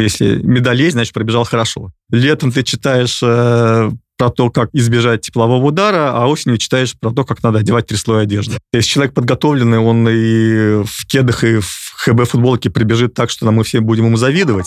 Если медаль есть, значит, пробежал хорошо. Летом ты читаешь э, про то, как избежать теплового удара, а осенью читаешь про то, как надо одевать три слоя одежды. Если человек подготовленный, он и в кедах, и в ХБ футболке прибежит так, что мы все будем ему завидовать.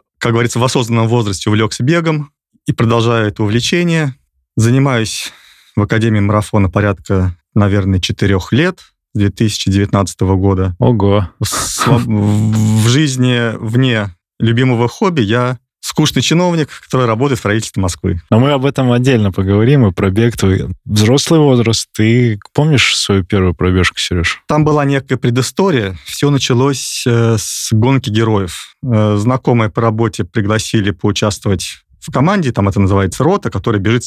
как говорится, в осознанном возрасте увлекся бегом и продолжаю это увлечение. Занимаюсь в Академии марафона порядка, наверное, четырех лет, с 2019 года. Ого. В, в жизни вне любимого хобби я скучный чиновник, который работает в правительстве Москвы. Но мы об этом отдельно поговорим, и пробег твой. Взрослый возраст. Ты помнишь свою первую пробежку, Сереж? Там была некая предыстория. Все началось э, с гонки героев. Э, знакомые по работе пригласили поучаствовать в команде, там это называется рота, которая бежит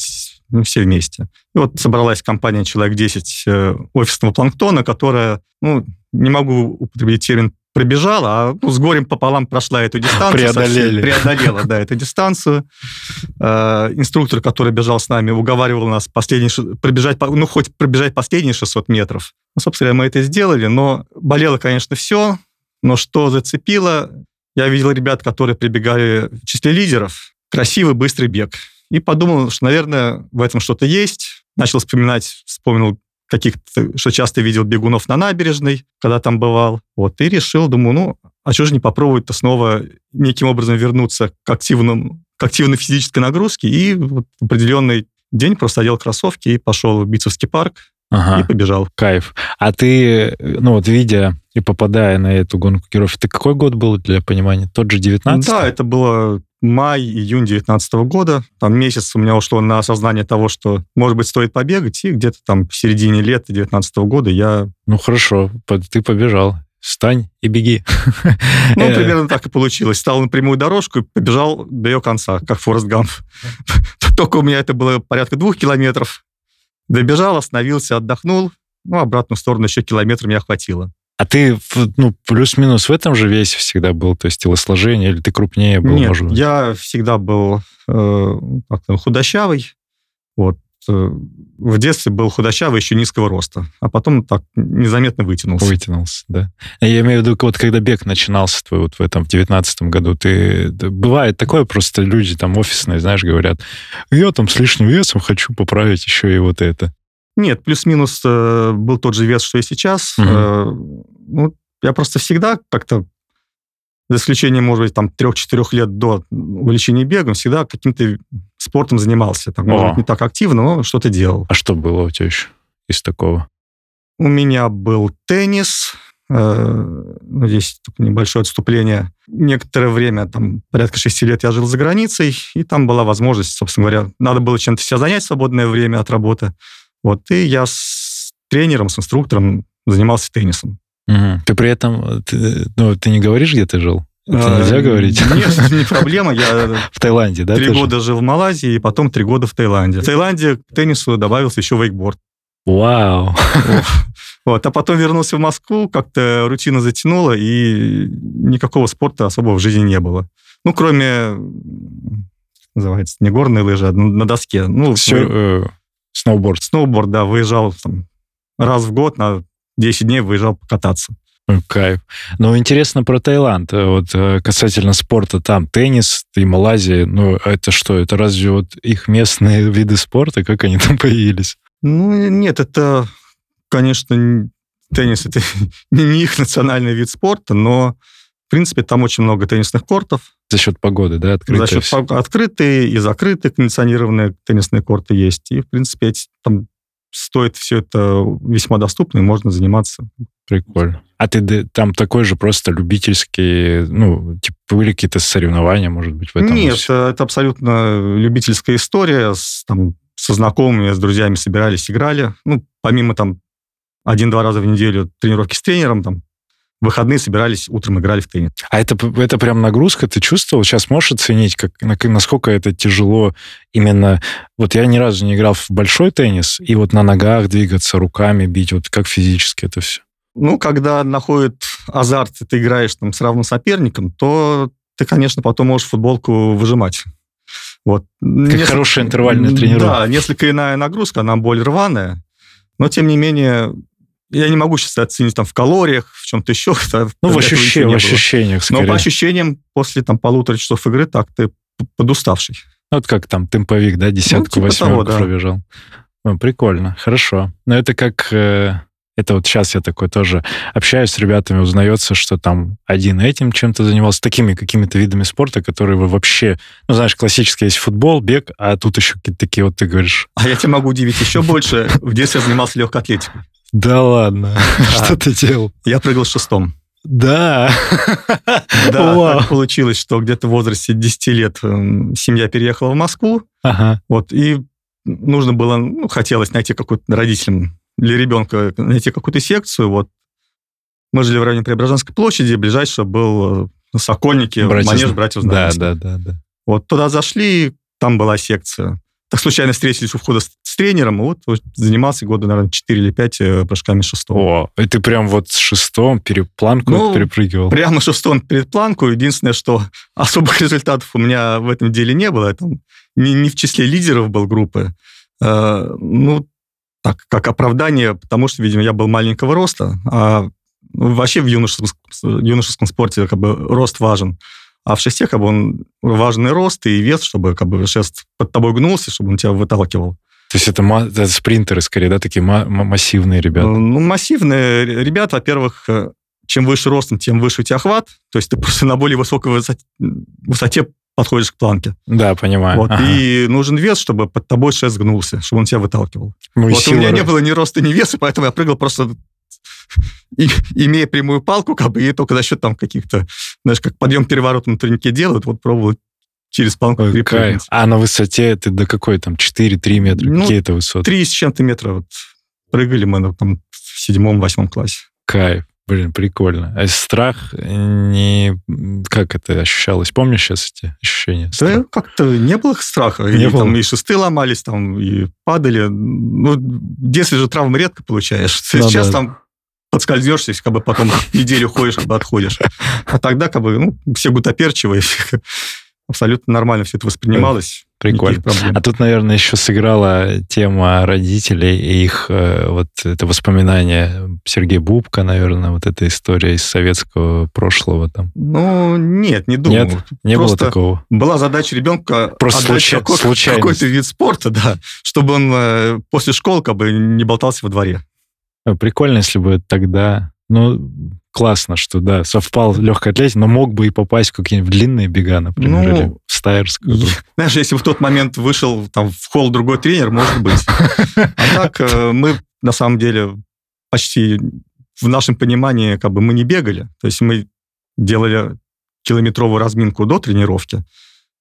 ну, все вместе. И вот собралась компания человек 10 э, офисного планктона, которая, ну, не могу употребить термин пробежала, а ну, с горем пополам прошла эту дистанцию. Преодолели. Совсем, преодолела, да, эту дистанцию. Э, инструктор, который бежал с нами, уговаривал нас последний, пробежать, ну, хоть пробежать последние 600 метров. Ну, собственно, мы это сделали, но болело, конечно, все, но что зацепило, я видел ребят, которые прибегали в числе лидеров, красивый, быстрый бег. И подумал, что, наверное, в этом что-то есть. Начал вспоминать, вспомнил каких-то, что часто видел бегунов на набережной, когда там бывал. Вот, и решил, думаю, ну, а что же не попробовать-то снова неким образом вернуться к, активному, к активной физической нагрузке. И в определенный день просто одел кроссовки и пошел в Битцевский парк, ага. и побежал. Кайф. А ты, ну вот видя и попадая на эту гонку героев, ты какой год был для понимания? Тот же 19 Да, это было май-июнь 2019 года. Там месяц у меня ушло на осознание того, что, может быть, стоит побегать, и где-то там в середине лета 2019 года я... Ну, хорошо, ты побежал. Встань и беги. Ну, э. примерно так и получилось. Стал на прямую дорожку и побежал до ее конца, как Форест Гамп. Только у меня это было порядка двух километров. Добежал, остановился, отдохнул. Ну, обратную сторону еще километр меня хватило. А ты, ну, плюс-минус в этом же весе всегда был, то есть телосложение, или ты крупнее был, Нет, может быть? я всегда был э, худощавый, вот. Э, в детстве был худощавый, еще низкого роста, а потом так незаметно вытянулся. Вытянулся, да. Я имею в виду, вот когда бег начинался твой вот в этом, в девятнадцатом году, ты... Бывает такое, просто люди там офисные, знаешь, говорят, я там с лишним весом хочу поправить еще и вот это. Нет, плюс-минус э, был тот же вес, что и сейчас. Угу. Э, ну, я просто всегда как-то, за исключением, может быть, там, трех-четырех лет до увлечения бегом, всегда каким-то спортом занимался. Так, может быть, не так активно, но что-то делал. А что было у тебя еще из такого? У меня был теннис, э, ну, здесь небольшое отступление. Некоторое время, там, порядка шести лет я жил за границей, и там была возможность, собственно говоря, надо было чем-то себя занять в свободное время от работы. Вот, и я с тренером, с инструктором занимался теннисом. Угу. Ты при этом, ты, ну, ты не говоришь, где ты жил? Это а, нельзя говорить? Нет, не проблема. Я в Таиланде, да? Три года жил в Малайзии, и потом три года в Таиланде. В Таиланде к теннису добавился еще вейкборд. Вау! Вот. А потом вернулся в Москву, как-то рутина затянула, и никакого спорта особо в жизни не было. Ну, кроме, называется, не горные лыжи, а на доске. Ну, Все, Сноуборд. Сноуборд, да, выезжал там, раз в год на 10 дней выезжал покататься. Кайф. Ну, интересно про Таиланд. Вот э, касательно спорта, там теннис и Малайзия, ну, это что? Это разве вот их местные виды спорта? Как они там появились? Ну, нет, это, конечно, теннис это не их национальный вид спорта, но, в принципе, там очень много теннисных кортов. За счет погоды, да, открытые? За счет открытые и закрытые кондиционированные теннисные корты есть. И, в принципе, эти, там стоит все это весьма доступно, и можно заниматься. Прикольно. А ты там такой же просто любительский, ну, типа, были какие-то соревнования, может быть, в этом? Нет, все? это абсолютно любительская история. С, там, со знакомыми, с друзьями собирались, играли. Ну, помимо там один-два раза в неделю тренировки с тренером, там, выходные собирались, утром играли в теннис. А это, это прям нагрузка, ты чувствовал? Сейчас можешь оценить, как, насколько это тяжело именно... Вот я ни разу не играл в большой теннис, и вот на ногах двигаться, руками бить, вот как физически это все? Ну, когда находит азарт, и ты играешь там с равным соперником, то ты, конечно, потом можешь футболку выжимать. Вот. Как несколько, хорошая интервальная тренировка. Да, несколько иная нагрузка, она более рваная, но, тем не менее, я не могу сейчас оценить там в калориях, в чем-то еще. Ну, в, ощущениях, в ощущениях, скорее. Но по ощущениям, после там полутора часов игры, так ты подуставший. Ну, вот как там темповик, да, десятку, ну, типа восьмерку да. пробежал. Ну, прикольно, хорошо. Но это как... Э, это вот сейчас я такой тоже общаюсь с ребятами, узнается, что там один этим чем-то занимался, такими какими-то видами спорта, которые вы вообще... Ну, знаешь, классический есть футбол, бег, а тут еще какие-то такие вот ты говоришь... А я тебя могу удивить еще больше. В детстве я занимался легкой атлетикой. Да ладно. Что ты делал? Я прыгал шестом. Да. Да, так получилось, что где-то в возрасте 10 лет эм, семья переехала в Москву. Ага. Вот, и нужно было, ну, хотелось найти какую-то родителям для ребенка, найти какую-то секцию. Вот мы жили в районе Преображенской площади, ближайший был э, Сокольники, братьев... манеж братьев Да, да, да, да. Вот туда зашли, там была секция. Так случайно встретились у входа с, с тренером, вот, вот занимался года, наверное, 4 или 5 э, прыжками шестого. О, и ты прям вот с шестом перепланку ну, перепрыгивал? Прямо шестом перед планку. Единственное, что особых результатов у меня в этом деле не было. Я там не, не в числе лидеров был группы. Э, ну, так, как оправдание, потому что, видимо, я был маленького роста, а вообще в юношеском, юношеском спорте как бы рост важен. А в шесте как бы он важный рост и вес, чтобы как бы шест под тобой гнулся, чтобы он тебя выталкивал. То есть это, это спринтеры скорее, да, такие массивные ребята? Ну, массивные ребята, во-первых, э, чем выше ростом, тем выше у тебя охват. То есть ты просто на более высокой высоте, высоте подходишь к планке. Да, понимаю. Вот, ага. И нужен вес, чтобы под тобой шест гнулся, чтобы он тебя выталкивал. Ну, вот у меня не было ни роста, ни веса, поэтому я прыгал просто и, имея прямую палку, как бы, и только за счет там каких-то, знаешь, как подъем переворот на турнике делают, вот пробовал через палку перепрыгнуть. А на высоте ты до какой там, 4-3 метра? Ну, Какие это высоты? 3 с чем-то метра вот прыгали мы ну, там в седьмом-восьмом классе. Кайф. Блин, прикольно. А страх не... Как это ощущалось? Помнишь сейчас эти ощущения? Да как-то не было страха. Не и, было. Там, и шесты ломались, там, и падали. Ну, в детстве же травмы редко получаешь. Ну, сейчас да. там подскользнешься, как бы потом неделю ходишь, как бы отходишь. А тогда как бы ну, все гутоперчивые, абсолютно нормально все это воспринималось. Прикольно. А тут, наверное, еще сыграла тема родителей и их э, вот это воспоминание Сергея Бубка, наверное, вот эта история из советского прошлого там. Ну, нет, не думаю. Нет, не Просто было такого. Была задача ребенка Просто случай, какой, какой-то вид спорта, да, чтобы он э, после школы как бы не болтался во дворе. Прикольно, если бы тогда... Ну, классно, что, да, совпал легкой атлетики, но мог бы и попасть в какие-нибудь длинные бега, например, ну, или в стайерскую. Знаешь, если в тот момент вышел там в холл другой тренер, может быть. А так э, мы, на самом деле, почти в нашем понимании, как бы мы не бегали. То есть мы делали километровую разминку до тренировки,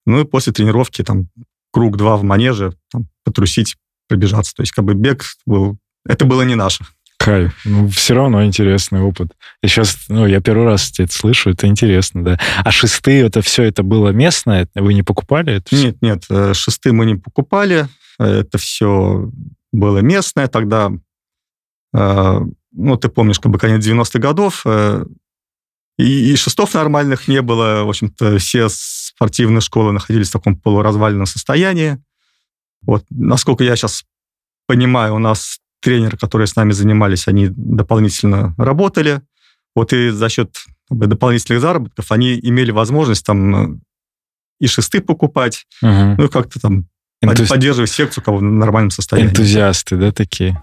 ну и после тренировки там круг-два в манеже, там, потрусить, пробежаться. То есть как бы бег был... Это было не наше. Кайф. Ну, все равно интересный опыт. Я сейчас, ну, я первый раз это слышу, это интересно, да. А шесты, это все, это было местное? Вы не покупали это все? Нет, нет, э, шесты мы не покупали. Это все было местное. Тогда, э, ну, ты помнишь, как бы конец 90-х годов, э, и, и шестов нормальных не было. В общем-то, все спортивные школы находились в таком полуразваленном состоянии. Вот, насколько я сейчас понимаю, у нас тренеры, которые с нами занимались, они дополнительно работали. Вот и за счет дополнительных заработков они имели возможность там и шесты покупать, угу. ну и как-то там Энтузи... поддерживать секцию кого в нормальном состоянии. Энтузиасты, да, такие?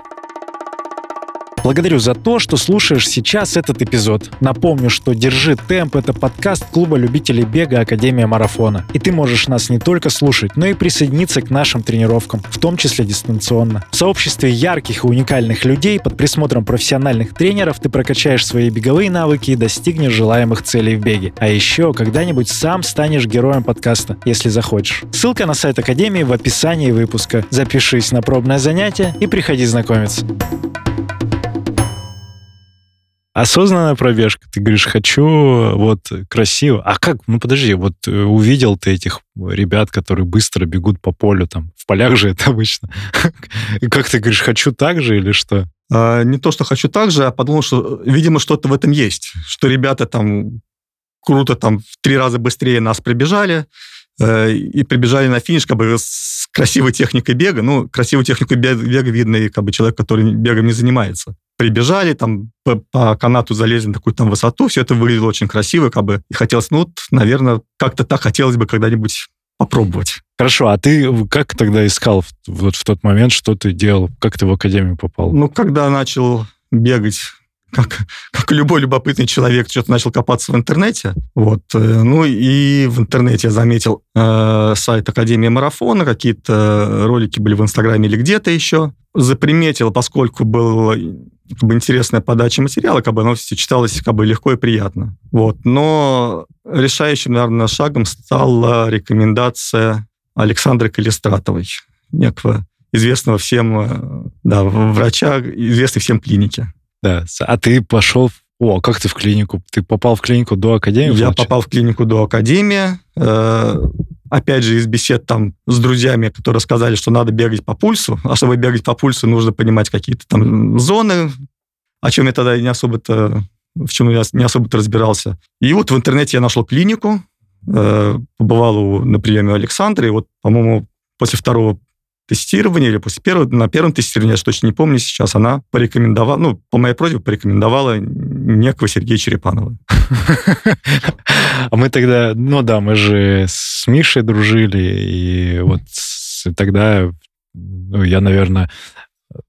Благодарю за то, что слушаешь сейчас этот эпизод. Напомню, что «Держи темп» — это подкаст клуба любителей бега Академия Марафона. И ты можешь нас не только слушать, но и присоединиться к нашим тренировкам, в том числе дистанционно. В сообществе ярких и уникальных людей под присмотром профессиональных тренеров ты прокачаешь свои беговые навыки и достигнешь желаемых целей в беге. А еще когда-нибудь сам станешь героем подкаста, если захочешь. Ссылка на сайт Академии в описании выпуска. Запишись на пробное занятие и приходи знакомиться. Осознанная пробежка. Ты говоришь, хочу вот красиво. А как? Ну, подожди, вот э, увидел ты этих ребят, которые быстро бегут по полю, там, в полях же это обычно. И как ты говоришь, хочу так же или что? А, не то, что хочу так же, а подумал, что, видимо, что-то в этом есть. Что ребята там круто там в три раза быстрее нас прибежали, э, и прибежали на финиш как бы с красивой техникой бега. Ну, красивую технику бега видно и как бы человек, который бегом не занимается прибежали, там по, по канату залезли на такую там высоту, все это выглядело очень красиво, как бы, и хотелось, ну, вот, наверное, как-то так хотелось бы когда-нибудь попробовать. Хорошо, а ты как тогда искал вот в тот момент, что ты делал? Как ты в академию попал? Ну, когда начал бегать как, как любой любопытный человек, что-то начал копаться в интернете. Вот. Э, ну и в интернете я заметил э, сайт Академии Марафона, какие-то ролики были в Инстаграме или где-то еще. Заприметил, поскольку была как бы, интересная подача материала, как бы оно все читалось как бы легко и приятно. Вот. Но решающим, наверное, шагом стала рекомендация Александры Калистратовой, некого известного всем э, да, врача, известной всем клинике. Да. А ты пошел... О, как ты в клинику? Ты попал в клинику до академии? Я попал в клинику до академии. Э, опять же, из бесед там с друзьями, которые сказали, что надо бегать по пульсу. А чтобы бегать по пульсу, нужно понимать какие-то там зоны, о чем я тогда не особо-то в чем я не особо-то разбирался. И вот в интернете я нашел клинику, э, побывал у, на приеме Александра, и вот, по-моему, после второго тестирования или после первого, на первом тестировании, я точно не помню сейчас, она порекомендовала, ну, по моей просьбе порекомендовала некого Сергея Черепанова. А мы тогда, ну да, мы же с Мишей дружили, и вот тогда ну, я, наверное,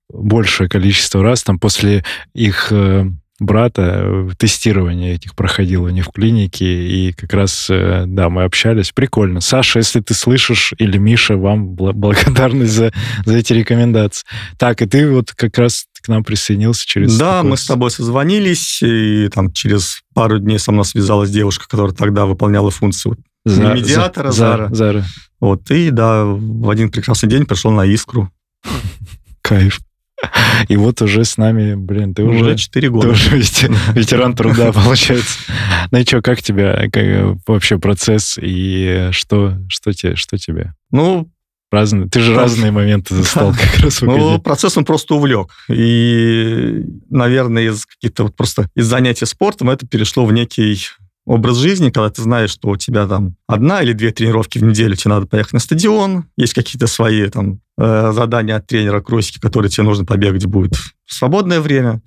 большее количество раз там после их э, брата э, тестирование этих проходило не в клинике, и как раз, э, да, мы общались. Прикольно. Саша, если ты слышишь, или Миша, вам благодарность за, за эти рекомендации. Так, и ты вот как раз к нам присоединился через... Да, такой... мы с тобой созвонились, и там через пару дней со мной связалась девушка, которая тогда выполняла функцию за, медиатора, за, Зара. Зара. Вот, и да, в один прекрасный день пришел на Искру. Кайф. И вот уже с нами, блин, ты уже... Уже 4 года. Ты уже ветеран труда, получается. Ну и что, как тебя, как, вообще процесс и что, что, тебе, что тебе? Ну, Разные. Ты же разные моменты застал как раз Ну, процесс он просто увлек. И, наверное, из каких-то вот просто из занятий спортом это перешло в некий образ жизни, когда ты знаешь, что у тебя там одна или две тренировки в неделю, тебе надо поехать на стадион, есть какие-то свои там э, задания от тренера, кросики, которые тебе нужно побегать будет в свободное время.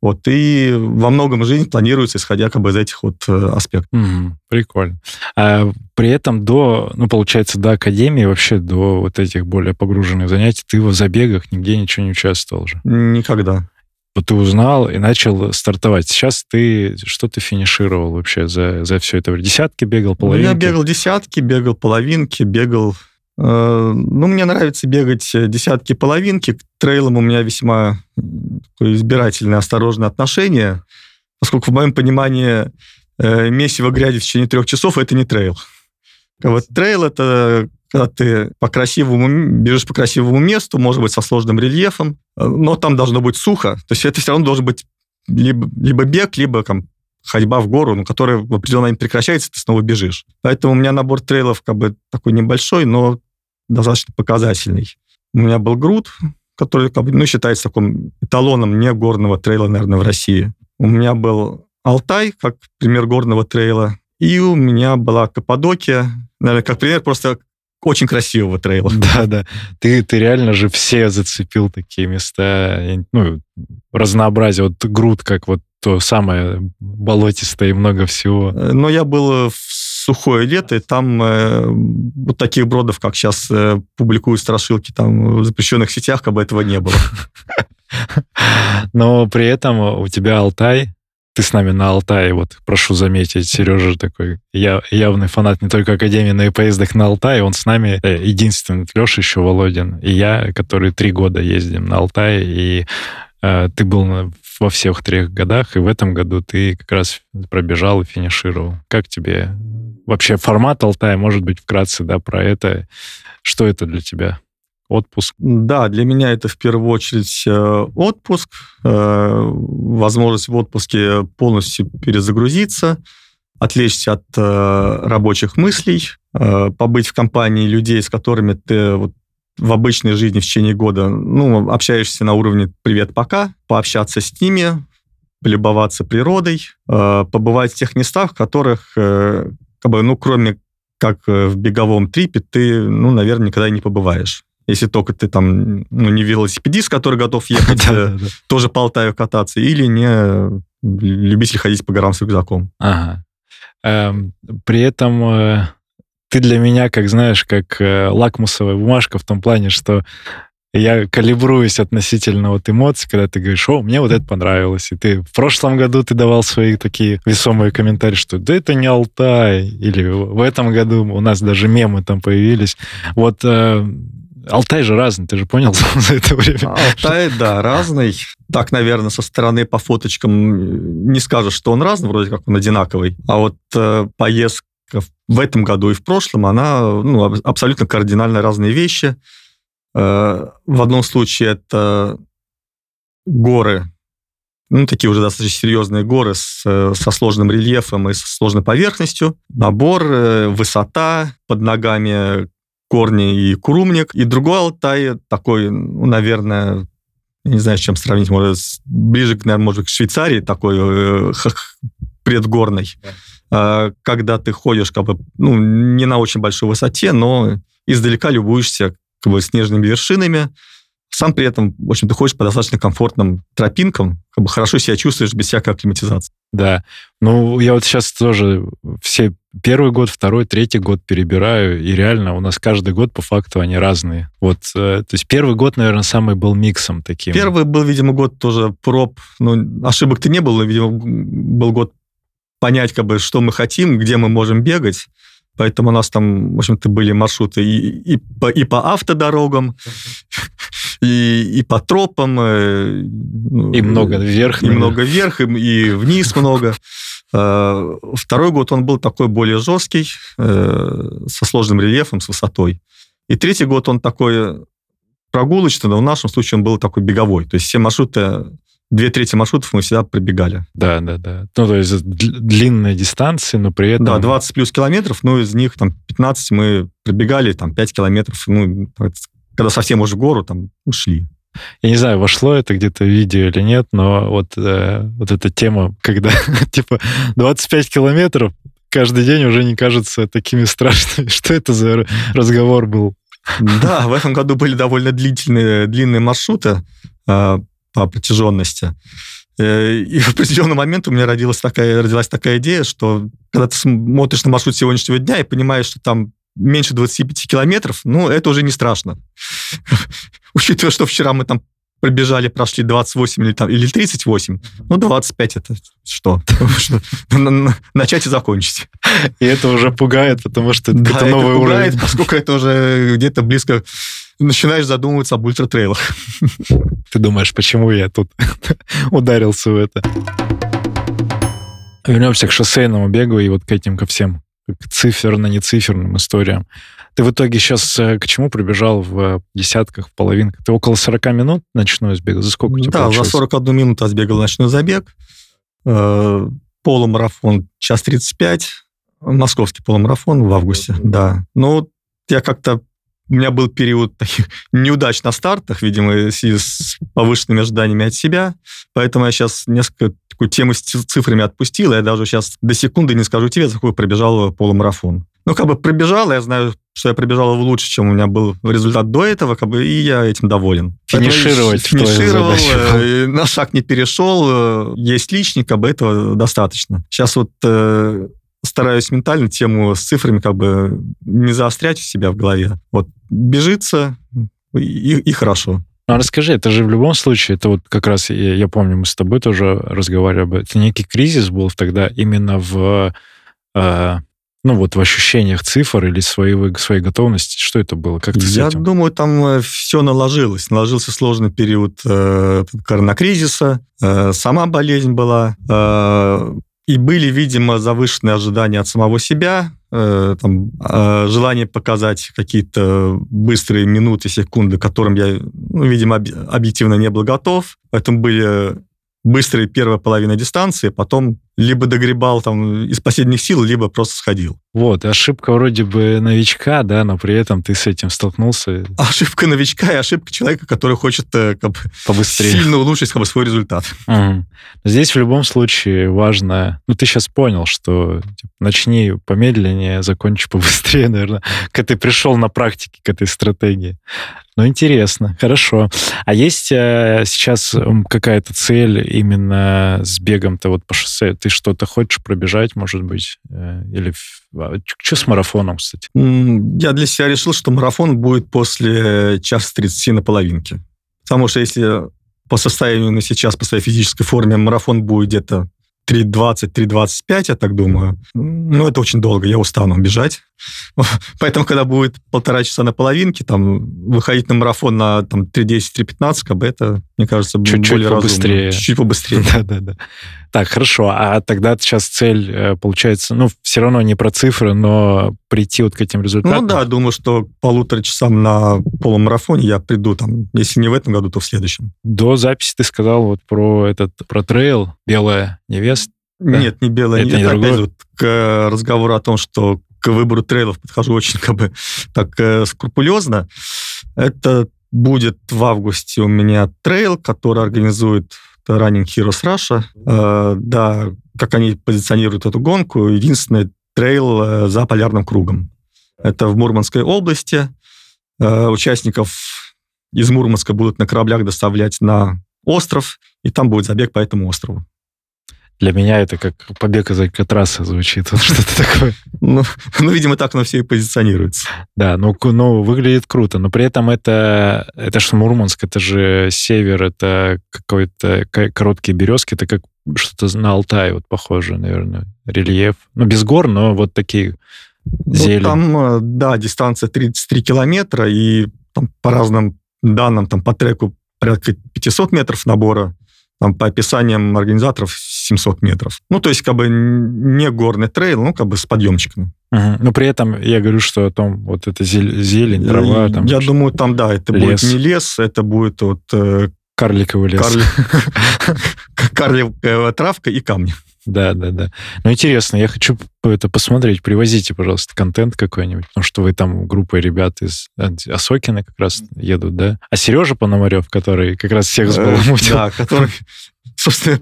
Вот, и во многом жизнь планируется, исходя как бы из этих вот э, аспектов. Mm, прикольно. А при этом до, ну, получается, до академии, вообще до вот этих более погруженных занятий, ты в забегах нигде ничего не участвовал же? Никогда вот ты узнал и начал стартовать. Сейчас ты что ты финишировал вообще за, за все это время? Десятки бегал, половинки? Ну, я бегал десятки, бегал половинки, бегал... Э, ну, мне нравится бегать десятки, половинки. К трейлам у меня весьма такое избирательное, осторожное отношение, поскольку в моем понимании э, месиво грязи в течение трех часов — это не трейл. А вот трейл — это когда ты по красивому, бежишь по красивому месту, может быть, со сложным рельефом, э, но там должно быть сухо. То есть это все равно должен быть либо, либо бег, либо там, ходьба в гору, ну, которая в определенный момент прекращается, ты снова бежишь. Поэтому у меня набор трейлов как бы такой небольшой, но достаточно показательный. У меня был GRUT, который как бы, ну, считается таким эталоном не горного трейла, наверное, в России. У меня был Алтай, как пример горного трейла, и у меня была Каппадокия, наверное, как пример просто очень красивого трейла. Да, да. Ты, ты реально же все зацепил такие места. Ну, разнообразие. Вот груд, как вот то самое болотистое и много всего. Э, но я был в сухое лето, и там э, вот таких бродов, как сейчас э, публикуют страшилки там в запрещенных сетях, как бы этого не было. Но при этом у тебя Алтай, ты с нами на Алтае, вот, прошу заметить, Сережа такой я, явный фанат не только Академии, но и поездок на Алтай. Он с нами э, единственный, Леша еще Володин, и я, которые три года ездим на Алтай, и э, ты был на, во всех трех годах, и в этом году ты как раз пробежал и финишировал. Как тебе вообще формат Алтая, может быть, вкратце, да, про это? Что это для тебя? Отпуск? Да, для меня это в первую очередь э, отпуск, э, возможность в отпуске полностью перезагрузиться, отвлечься от э, рабочих мыслей, побыть в компании людей, с которыми ты вот в обычной жизни в течение года, ну, общаешься на уровне «привет-пока», пообщаться с ними, полюбоваться природой, побывать в тех местах, в которых, как бы, ну, кроме как в беговом трипе, ты, ну, наверное, никогда не побываешь. Если только ты там ну, не велосипедист, который готов ехать э, тоже по Алтаю кататься, или не любитель ходить по горам с рюкзаком. Ага. Эм, при этом э, ты для меня, как знаешь, как э, лакмусовая бумажка в том плане, что я калибруюсь относительно вот эмоций, когда ты говоришь, о, мне вот это понравилось. И ты в прошлом году ты давал свои такие весомые комментарии, что да это не Алтай. Или в этом году у нас даже мемы там появились. Вот Алтай же разный, ты же понял за это время? Алтай, да, разный. Так, наверное, со стороны по фоточкам не скажешь, что он разный, вроде как он одинаковый. А вот э, поездка в этом году и в прошлом, она ну, абсолютно кардинально разные вещи. Э, в одном случае это горы, ну, такие уже достаточно серьезные горы с, э, со сложным рельефом и со сложной поверхностью. Набор, э, высота, под ногами корни и курумник. И другой Алтай такой, ну, наверное, не знаю, с чем сравнить, может, ближе, наверное, может, к Швейцарии, такой э, предгорный, да. когда ты ходишь как бы, ну, не на очень большой высоте, но издалека любуешься как бы, снежными вершинами, сам при этом, в общем, ты ходишь по достаточно комфортным тропинкам, как бы хорошо себя чувствуешь без всякой акклиматизации. Да. Ну, я вот сейчас тоже все первый год, второй, третий год перебираю, и реально у нас каждый год по факту они разные. Вот, э, то есть первый год, наверное, самый был миксом таким. Первый был, видимо, год тоже проб, ну, ошибок-то не было, видимо, был год понять, как бы, что мы хотим, где мы можем бегать. Поэтому у нас там, в общем-то, были маршруты и, и, по, и по автодорогам, и, и по тропам. Э, ну, и много вверх. И наверное. много вверх, и, и вниз много. Э, второй год он был такой более жесткий, э, со сложным рельефом, с высотой. И третий год он такой прогулочный, но в нашем случае он был такой беговой. То есть все маршруты две трети маршрутов мы всегда пробегали. Да, да, да. Ну, то есть длинные дистанции, но при этом... Да, 20 плюс километров, но из них там 15 мы пробегали, там 5 километров, ну, когда совсем уже в гору, там, ушли. Я не знаю, вошло это где-то в видео или нет, но вот, э, вот эта тема, когда, типа, 25 километров каждый день уже не кажется такими страшными. Что это за разговор был? Да, в этом году были довольно длительные, длинные маршруты. А, по протяженности. Э, и в определенный момент у меня родилась такая, родилась такая идея, что когда ты смотришь на маршрут сегодняшнего дня и понимаешь, что там меньше 25 километров, ну, это уже не страшно. Учитывая, что вчера мы там пробежали, прошли 28 или, там, или 38, ну, 25 это что? Начать и закончить. И это уже пугает, потому что да, это новый это пугает, уровень. поскольку это уже где-то близко начинаешь задумываться об ультратрейлах. Ты думаешь, почему я тут ударился в это? Вернемся к шоссейному бегу и вот к этим ко всем к циферно-нециферным историям. Ты в итоге сейчас э, к чему прибежал в десятках, в половинках? Ты около 40 минут ночной сбег? За сколько у тебя Да, получилось? за 41 минуту я сбегал ночной забег. Э, полумарафон час 35. Московский полумарафон в августе, да. Ну, я как-то у меня был период таких неудач на стартах, видимо, с повышенными ожиданиями от себя. Поэтому я сейчас несколько такую тему с цифрами отпустил. Я даже сейчас до секунды не скажу тебе, за какой пробежал полумарафон. Ну, как бы пробежал, я знаю, что я пробежал лучше, чем у меня был результат до этого, как бы, и я этим доволен. Финишировать. Финишировал, э, на шаг не перешел, э, есть личник, как бы этого достаточно. Сейчас вот э, стараюсь ментально тему с цифрами как бы не заострять у себя в голове. Вот бежится, и, и хорошо. Ну, а расскажи, это же в любом случае, это вот как раз, я, я помню, мы с тобой тоже разговаривали, это некий кризис был тогда именно в, э, ну вот в ощущениях цифр или своей, своей готовности. Что это было? Как ты Я думаю, там э, все наложилось. Наложился сложный период э, коронакризиса, э, сама болезнь была, э, и были, видимо, завышенные ожидания от самого себя, э, там, э, желание показать какие-то быстрые минуты, секунды, к которым я, ну, видимо, объективно не был готов. Поэтому были быстрые первая половина дистанции, потом либо догребал там из последних сил, либо просто сходил. Вот, ошибка вроде бы новичка, да, но при этом ты с этим столкнулся. Ошибка новичка и ошибка человека, который хочет э, как бы, Побыстрее. сильно улучшить как бы, свой результат. Угу. Здесь в любом случае важно... Ну, ты сейчас понял, что типа, начни помедленнее, закончи побыстрее, наверное, когда ты пришел на практике к этой стратегии. Ну, интересно, хорошо. А есть э, сейчас какая-то цель именно с бегом-то вот по шоссе? Ты что-то хочешь пробежать, может быть? Э, или а, что с марафоном, кстати? Я для себя решил, что марафон будет после часа 30 на половинке. Потому что если по состоянию на сейчас, по своей физической форме, марафон будет где-то 3.20, 3.25, я так думаю. Ну, это очень долго, я устану бежать. Поэтому, когда будет полтора часа на половинке, там, выходить на марафон на там, 3.10, 3.15, как бы это, мне кажется, Чуть-чуть более побыстрее. разумно. Чуть-чуть побыстрее. Да-да-да. Так, хорошо. А тогда сейчас цель, э, получается, ну, все равно не про цифры, но прийти вот к этим результатам? Ну да, думаю, что полутора часам на полумарафоне я приду, там, если не в этом году, то в следующем. До записи ты сказал вот про этот, про трейл «Белая невеста». Да? Нет, не белая это. Не Опять вот к разговору о том, что к выбору трейлов подхожу очень как бы так э, скрупулезно. Это будет в августе у меня трейл, который организует Running Heroes Russia. Э, да, как они позиционируют эту гонку, единственный трейл э, за полярным кругом. Это в Мурманской области. Э, участников из Мурманска будут на кораблях доставлять на остров, и там будет забег по этому острову. Для меня это как побег из Алькатраса звучит, вот что-то такое. Ну, ну, видимо, так оно все и позиционируется. Да, ну, ну, выглядит круто, но при этом это, это же Мурманск, это же север, это какой-то короткие березки, это как что-то на Алтае вот похоже, наверное, рельеф. Ну, без гор, но вот такие ну, зелень. Там, э, да, дистанция 33 километра, и там, по разным данным, там по треку порядка 500 метров набора, там, по описаниям организаторов 700 метров. Ну, то есть, как бы не горный трейл, ну, как бы с подъемчиками. Угу. Но при этом я говорю, что о том, вот это зелень, трава. Там, я думаю, там, да, это лес. будет не лес, это будет вот... Э, Карликовый лес. Карликовая травка и камни. Да, да, да. Ну, интересно, я хочу это посмотреть. Привозите, пожалуйста, контент какой-нибудь, потому что вы там группой ребят из Осокина как раз едут, да? А Сережа Пономарев, который как раз всех сбаламутил. Да, который, собственно,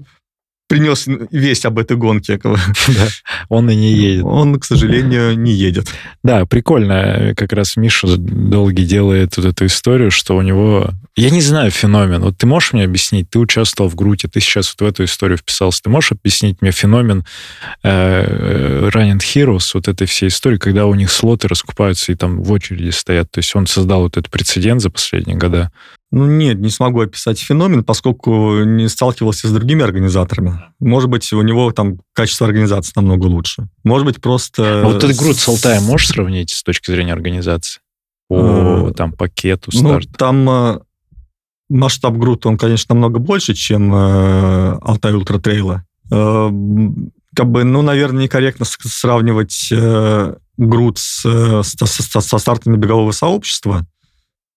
принес весть об этой гонке. Да, он и не едет. Он, к сожалению, не едет. Да, прикольно. Как раз Миша долгий делает вот эту историю, что у него... Я не знаю феномен. Вот ты можешь мне объяснить? Ты участвовал в Груте, ты сейчас вот в эту историю вписался. Ты можешь объяснить мне феномен э, Running Heroes, вот этой всей истории, когда у них слоты раскупаются и там в очереди стоят? То есть он создал вот этот прецедент за последние года. Ну нет, не смогу описать феномен, поскольку не сталкивался с другими организаторами. Может быть, у него там качество организации намного лучше. Может быть, просто... А вот этот груд с Алтаем можешь сравнить с точки зрения организации? По э, там пакету, ну, старт? Ну, там э, масштаб груд, он, конечно, намного больше, чем э, Алтай Ультра Трейла. Как бы, ну, наверное, некорректно сравнивать груд с, со, со, со стартами бегового сообщества,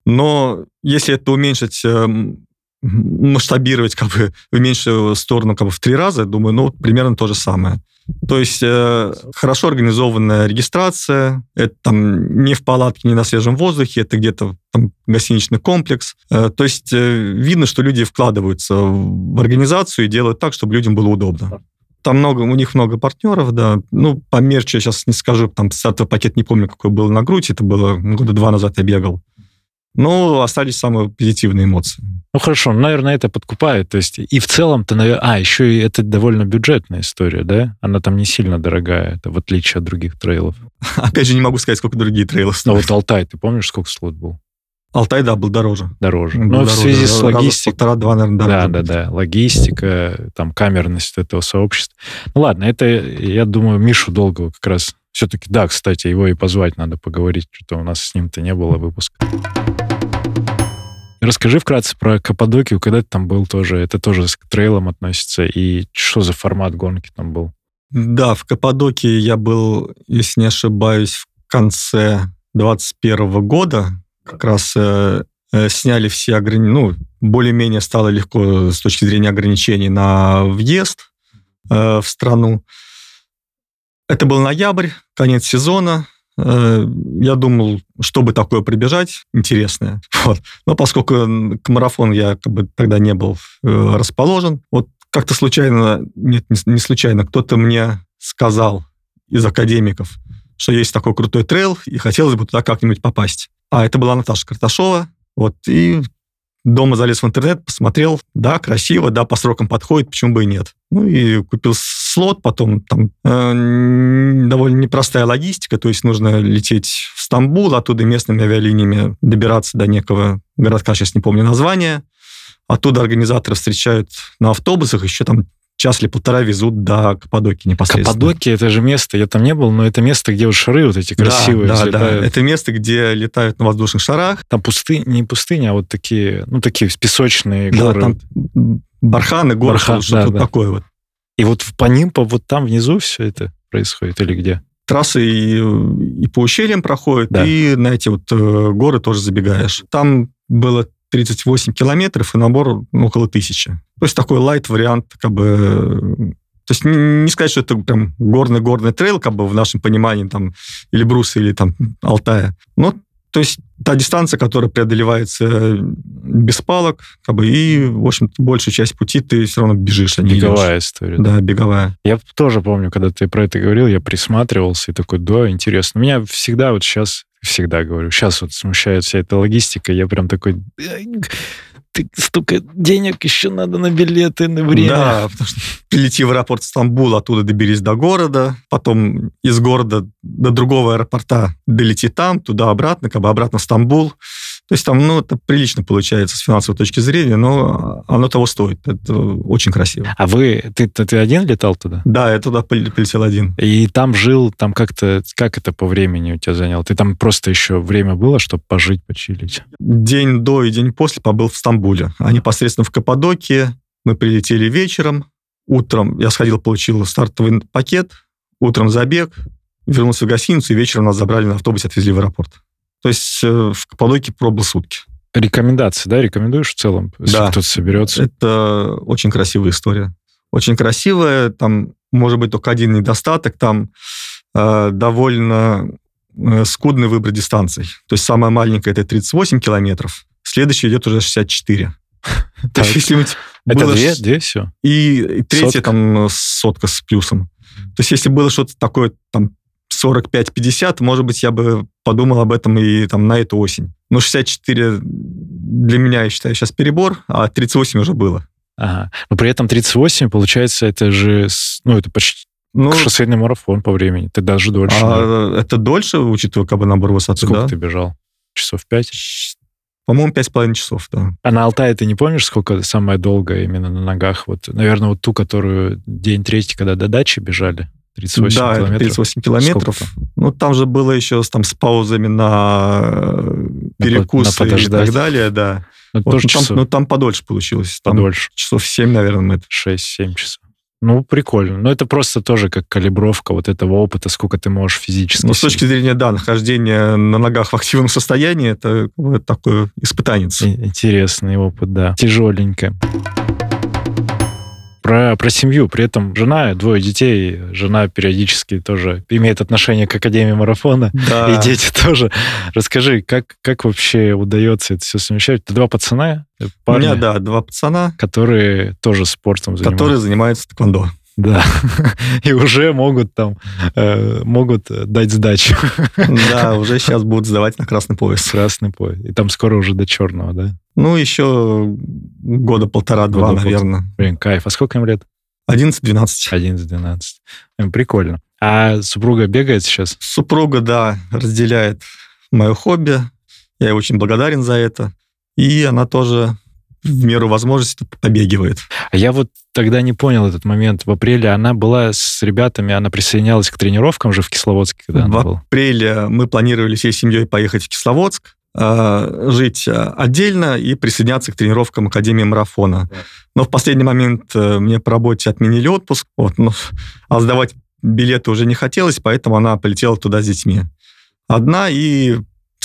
но если это уменьшить, эм, масштабировать как бы в меньшую сторону как бы в три раза, думаю, ну, примерно то же самое. То есть э, хорошо организованная регистрация, это там не в палатке, не на свежем воздухе, это где-то там гостиничный комплекс. Э, то есть э, видно, что люди вкладываются в организацию и делают так, чтобы людям было удобно. Там много, у них много партнеров, да. Ну, по мерчу я сейчас не скажу, там, стартовый пакет не помню, какой был на грудь, это было года два назад я бегал. Но остались самые позитивные эмоции. Ну хорошо, наверное, это подкупает. То есть и в целом-то, наверное... А, еще и это довольно бюджетная история, да? Она там не сильно дорогая, это в отличие от других трейлов. Опять же, не могу сказать, сколько другие трейлы стоят. Ну вот Алтай, ты помнишь, сколько слот был? Алтай, да, был дороже. Дороже. Был Но дороже. в связи с логистикой... Полтора-два, наверное, дороже. Да, да, да. Логистика, там, камерность этого сообщества. Ну ладно, это, я думаю, Мишу Долгого как раз все-таки, да, кстати, его и позвать надо поговорить, что-то у нас с ним-то не было выпуска. Расскажи вкратце про Каппадокию, когда ты там был тоже. Это тоже с трейлом относится. И что за формат гонки там был? Да, в Каппадокии я был, если не ошибаюсь, в конце 21 года. Как раз э, э, сняли все ограничения, ну, более-менее стало легко с точки зрения ограничений на въезд э, в страну. Это был ноябрь, конец сезона. Э, я думал, чтобы такое прибежать, интересное. Вот. Но поскольку к марафону я как бы тогда не был э, расположен, вот как-то случайно, нет, не случайно, кто-то мне сказал из академиков, что есть такой крутой трейл, и хотелось бы туда как-нибудь попасть. А это была Наташа Карташова, вот, и дома залез в интернет, посмотрел, да, красиво, да, по срокам подходит, почему бы и нет. Ну и купил слот, потом там э, довольно непростая логистика, то есть нужно лететь в Стамбул, оттуда местными авиалиниями добираться до некого городка, сейчас не помню название, оттуда организаторы встречают на автобусах, еще там час или полтора везут до Каппадокии непосредственно. Каппадокия — это же место, я там не был, но это место, где вот шары вот эти красивые да, взлетают. Да, да, это место, где летают на воздушных шарах. Там пустыня, не пустыня, а вот такие, ну, такие песочные горы. Да, там барханы, горы, Бархан, что-то да, да. такое вот. И вот по ним, по, вот там внизу все это происходит или где? Трассы и, и по ущельям проходят, да. и на эти вот э, горы тоже забегаешь. Там было 38 километров и набор ну, около тысячи. То есть такой лайт-вариант, как бы... То есть не сказать, что это прям горный-горный трейл, как бы в нашем понимании, там, или Бруса, или там Алтая. Но то есть та дистанция, которая преодолевается без палок, как бы, и, в общем большую часть пути ты все равно бежишь, а не Беговая идешь. история. Да, беговая. Я тоже помню, когда ты про это говорил, я присматривался и такой, да, интересно. Меня всегда вот сейчас всегда говорю. Сейчас вот смущает вся эта логистика, я прям такой, ты столько денег еще надо на билеты, на время. Да, потому что прилети в аэропорт Стамбул, оттуда доберись до города, потом из города до другого аэропорта долети там, туда-обратно, как бы обратно в Стамбул. То есть там, ну, это прилично получается с финансовой точки зрения, но оно того стоит. Это очень красиво. А вы, ты, ты, ты один летал туда? Да, я туда полетел один. И там жил, там как-то, как это по времени у тебя заняло? Ты там просто еще время было, чтобы пожить, почилить? День до и день после побыл в Стамбуле, а непосредственно в Каппадокии. Мы прилетели вечером, утром я сходил, получил стартовый пакет, утром забег, вернулся в гостиницу, и вечером нас забрали на автобусе, отвезли в аэропорт. То есть э, в Каппадокии пробыл сутки. Рекомендации, да? Рекомендуешь в целом, если да. кто-то соберется? Это очень красивая история. Очень красивая. Там может быть только один недостаток. Там э, довольно э, скудный выбор дистанций. То есть самая маленькая это 38 километров, следующая идет уже 64. То есть если Это две, две все? И третья там сотка с плюсом. То есть если было что-то такое там 45-50, может быть, я бы подумал об этом и там на эту осень. Но 64 для меня, я считаю, сейчас перебор, а 38 уже было. Ага. Но при этом 38, получается, это же, ну, это почти ну, шоссейный марафон по времени. Ты даже дольше. А, да? Это дольше, учитывая как бы набор высоты, Сколько да? ты бежал? Часов пять? По-моему, пять с половиной часов, да. А на Алтае ты не помнишь, сколько самое долгое именно на ногах? Вот, наверное, вот ту, которую день третий, когда до дачи бежали? 38 да, километров. 38 километров. Ну, там же было еще там, с паузами на перекус на и так далее, да. Ну, вот, тоже ну, там, ну, там подольше получилось. Там подольше. Часов 7, наверное, это. 6-7 часов. Ну, прикольно. Но это просто тоже как калибровка вот этого опыта, сколько ты можешь физически... Ну, с точки зрения, да, нахождения на ногах в активном состоянии, это вот такой испытанец. Интересный опыт, да. Тяжеленько про, про семью. При этом жена, двое детей, жена периодически тоже имеет отношение к Академии марафона, да. и дети тоже. Расскажи, как, как вообще удается это все совмещать? Ты два пацана? Парни, У меня, да, два пацана. Которые тоже спортом занимаются. Которые занимаются тэквондо. Да. И уже могут там, э, могут дать сдачу. Да, уже сейчас будут сдавать на красный пояс. Красный пояс. И там скоро уже до черного, да? Ну, еще года полтора-два, наверное. Блин, кайф. А сколько им лет? 11-12. 11-12. Прикольно. А супруга бегает сейчас? Супруга, да, разделяет мое хобби. Я ей очень благодарен за это. И она тоже в меру возможности побегивает. А я вот тогда не понял этот момент. В апреле она была с ребятами, она присоединялась к тренировкам же в Кисловодске, когда В апреле мы планировали всей семьей поехать в Кисловодск. э, жить отдельно и присоединяться к тренировкам Академии марафона. Но в последний момент э, мне по работе отменили отпуск, вот, но, а сдавать билеты уже не хотелось, поэтому она полетела туда с детьми. Одна, и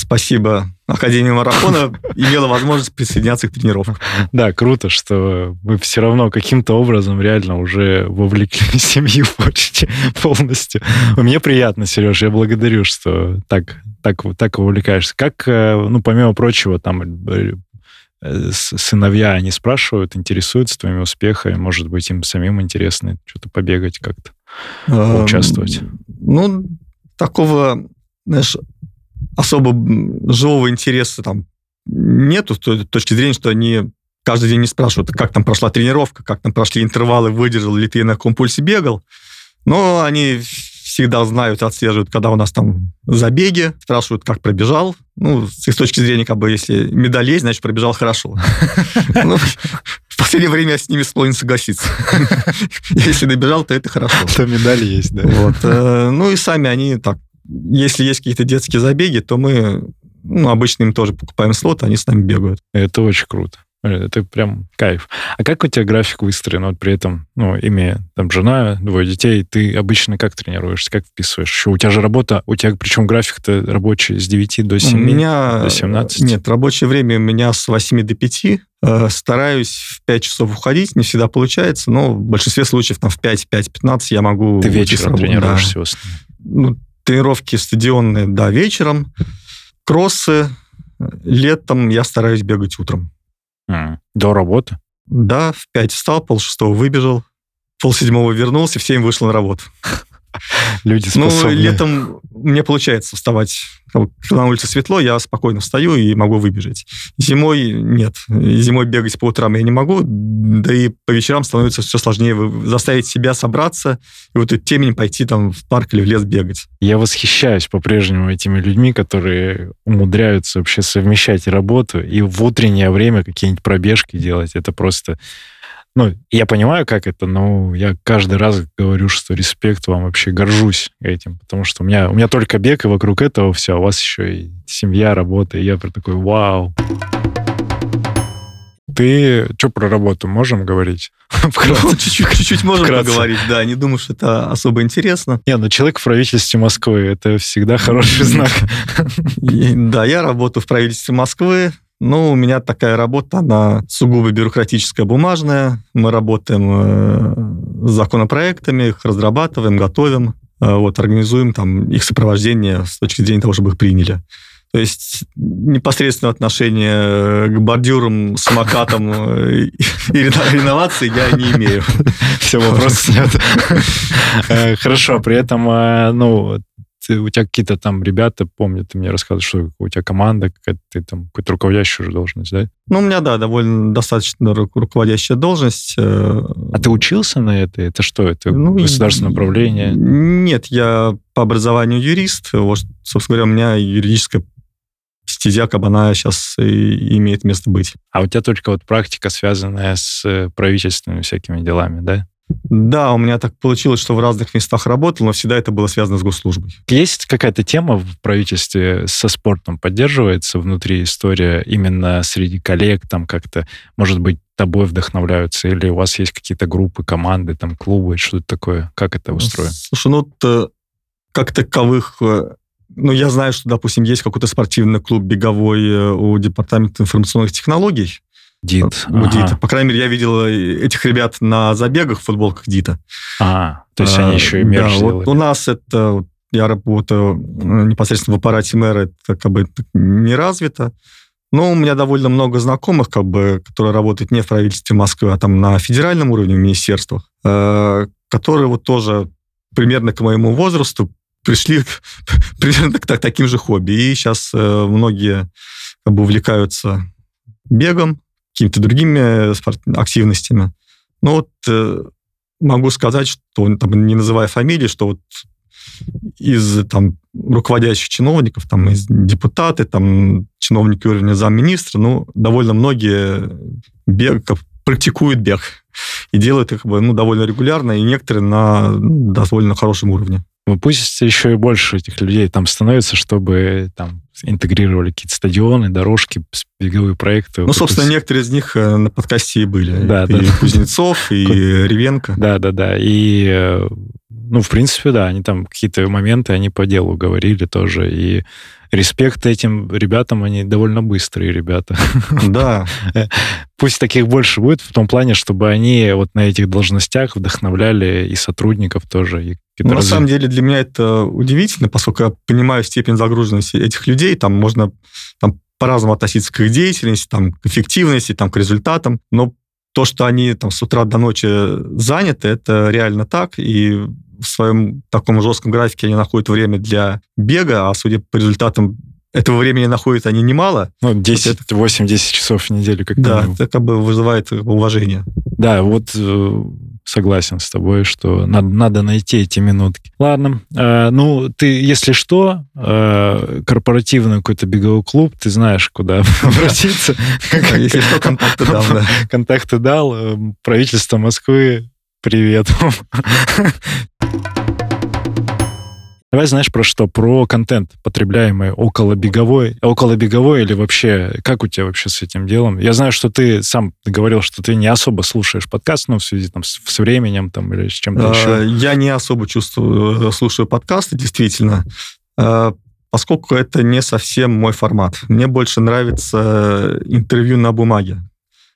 спасибо Академии марафона имела возможность присоединяться к тренировкам. Да, круто, что вы все равно каким-то образом реально уже вовлекли семью почти полностью. Мне приятно, Сереж, я благодарю, что так, так, так увлекаешься. Как, э, ну, помимо прочего, там э, сыновья, они спрашивают, интересуются твоими успехами, может быть, им самим интересно что-то побегать как-то, участвовать? Ну, такого, знаешь, особо живого интереса там нету с той точки зрения, что они каждый день не спрашивают, как там прошла тренировка, как там прошли интервалы, выдержал ли ты на каком пульсе бегал. Но они всегда знают, отслеживают, когда у нас там забеги, спрашивают, как пробежал. Ну, с их точки зрения, как бы, если медаль есть, значит, пробежал хорошо. Ну, в последнее время я с ними склонен согласиться. Если добежал, то это хорошо. То медали есть, да. Вот. Э, ну и сами они так если есть какие-то детские забеги, то мы ну, обычно им тоже покупаем слот, они с нами бегают. Это очень круто. Это прям кайф. А как у тебя график выстроен? Вот при этом, ну, имея там жена, двое детей, ты обычно как тренируешься, как вписываешь? Еще у тебя же работа, у тебя причем график-то рабочий с 9 до 7, у меня, до 17? Нет, рабочее время у меня с 8 до 5. Э, стараюсь в 5 часов уходить, не всегда получается, но в большинстве случаев там в 5-5-15 я могу... Ты вечером тренируешься да. основном? Ну, тренировки стадионные, да, вечером. Кроссы летом я стараюсь бегать утром. Mm. До работы? Да, в 5 встал, пол шестого выбежал, пол седьмого вернулся, в 7 вышел на работу. Люди способны. Ну, летом мне получается вставать. Когда на улице светло, я спокойно встаю и могу выбежать. Зимой нет. Зимой бегать по утрам я не могу, да и по вечерам становится все сложнее заставить себя собраться и вот эту темень пойти там в парк или в лес бегать. Я восхищаюсь по-прежнему этими людьми, которые умудряются вообще совмещать работу и в утреннее время какие-нибудь пробежки делать. Это просто ну, я понимаю, как это, но я каждый раз говорю, что респект вам вообще, горжусь этим, потому что у меня, у меня только бег, и вокруг этого все, а у вас еще и семья, работа, и я про такой, вау. Ты что про работу можем говорить? Ну, чуть-чуть можем поговорить, да. Не думаю, что это особо интересно. Не, ну человек в правительстве Москвы, это всегда хороший знак. Да, я работаю в правительстве Москвы. Ну, у меня такая работа, она сугубо бюрократическая, бумажная. Мы работаем э, с законопроектами, их разрабатываем, готовим, э, вот, организуем там их сопровождение с точки зрения того, чтобы их приняли. То есть непосредственное отношение к бордюрам, самокатам э, и реновации я не имею. Все, вопросов нет. Хорошо, при этом, ну, ты, у тебя какие-то там ребята, помню, ты мне рассказывал, что у тебя команда, какая-то, ты там какую-то руководящую должность, да? Ну, у меня, да, довольно достаточно руководящая должность. Э, а ты учился на это? Это что? Это ну, государственное управление? Нет, я по образованию юрист. Вот, собственно говоря, у меня юридическая стезя, она сейчас и имеет место быть. А у тебя только вот практика, связанная с правительственными всякими делами, да? Да, у меня так получилось, что в разных местах работал, но всегда это было связано с госслужбой. Есть какая-то тема в правительстве со спортом поддерживается внутри история именно среди коллег, там как-то, может быть, тобой вдохновляются, или у вас есть какие-то группы, команды, там клубы, что-то такое? Как это устроено? Слушай, ну, то, как таковых э, ну, я знаю, что, допустим, есть какой-то спортивный клуб беговой э, у Департамента информационных технологий, Дит. У ага. Дита. По крайней мере, я видел этих ребят на забегах в футболках Дита. А, то есть а, они еще и мерч да, вот у нас это... Я работаю э, непосредственно в аппарате мэра, это как бы не развито. Но у меня довольно много знакомых, как бы, которые работают не в правительстве Москвы, а там на федеральном уровне, в министерствах, э, которые вот тоже примерно к моему возрасту пришли примерно к, к таким же хобби. И сейчас э, многие как бы увлекаются бегом, какими-то другими э, активностями. Ну вот э, могу сказать, что, там, не называя фамилии, что вот из там, руководящих чиновников, там, из депутаты, там, чиновники уровня замминистра, ну, довольно многие бег, практикуют бег и делают их ну, довольно регулярно, и некоторые на ну, довольно хорошем уровне. Ну, пусть еще и больше этих людей там становится, чтобы там интегрировали какие-то стадионы, дорожки, беговые проекты. Ну, собственно, некоторые из них э, на подкасте и были. Да, и да. Кузнецов, и Ревенко. Да, да, да. И, э, ну, в принципе, да, они там какие-то моменты, они по делу говорили тоже. И респект этим ребятам, они довольно быстрые ребята. Да. Пусть таких больше будет в том плане, чтобы они вот на этих должностях вдохновляли и сотрудников тоже. И ну, на самом деле для меня это удивительно, поскольку я понимаю степень загруженности этих людей, там можно там, по-разному относиться к их деятельности, там, к эффективности, там, к результатам, но то, что они там с утра до ночи заняты, это реально так, и в своем таком жестком графике они находят время для бега, а судя по результатам этого времени находят они немало. Ну, 10, это... 8-10 часов в неделю, как Да, минимум. это как бы вызывает уважение. Да, вот э, согласен с тобой, что надо, надо найти эти минутки. Ладно, э, ну, ты, если что, э, корпоративный какой-то беговой клуб, ты знаешь, куда обратиться. Если что, контакты дал, да. Контакты дал. Э, правительство Москвы, привет. Давай знаешь про что? Про контент, потребляемый около беговой, около беговой или вообще, как у тебя вообще с этим делом? Я знаю, что ты сам говорил, что ты не особо слушаешь подкаст, ну, в связи там, с, с временем там, или с чем-то еще. А, я не особо чувствую, слушаю подкасты, действительно, а, поскольку это не совсем мой формат. Мне больше нравится интервью на бумаге,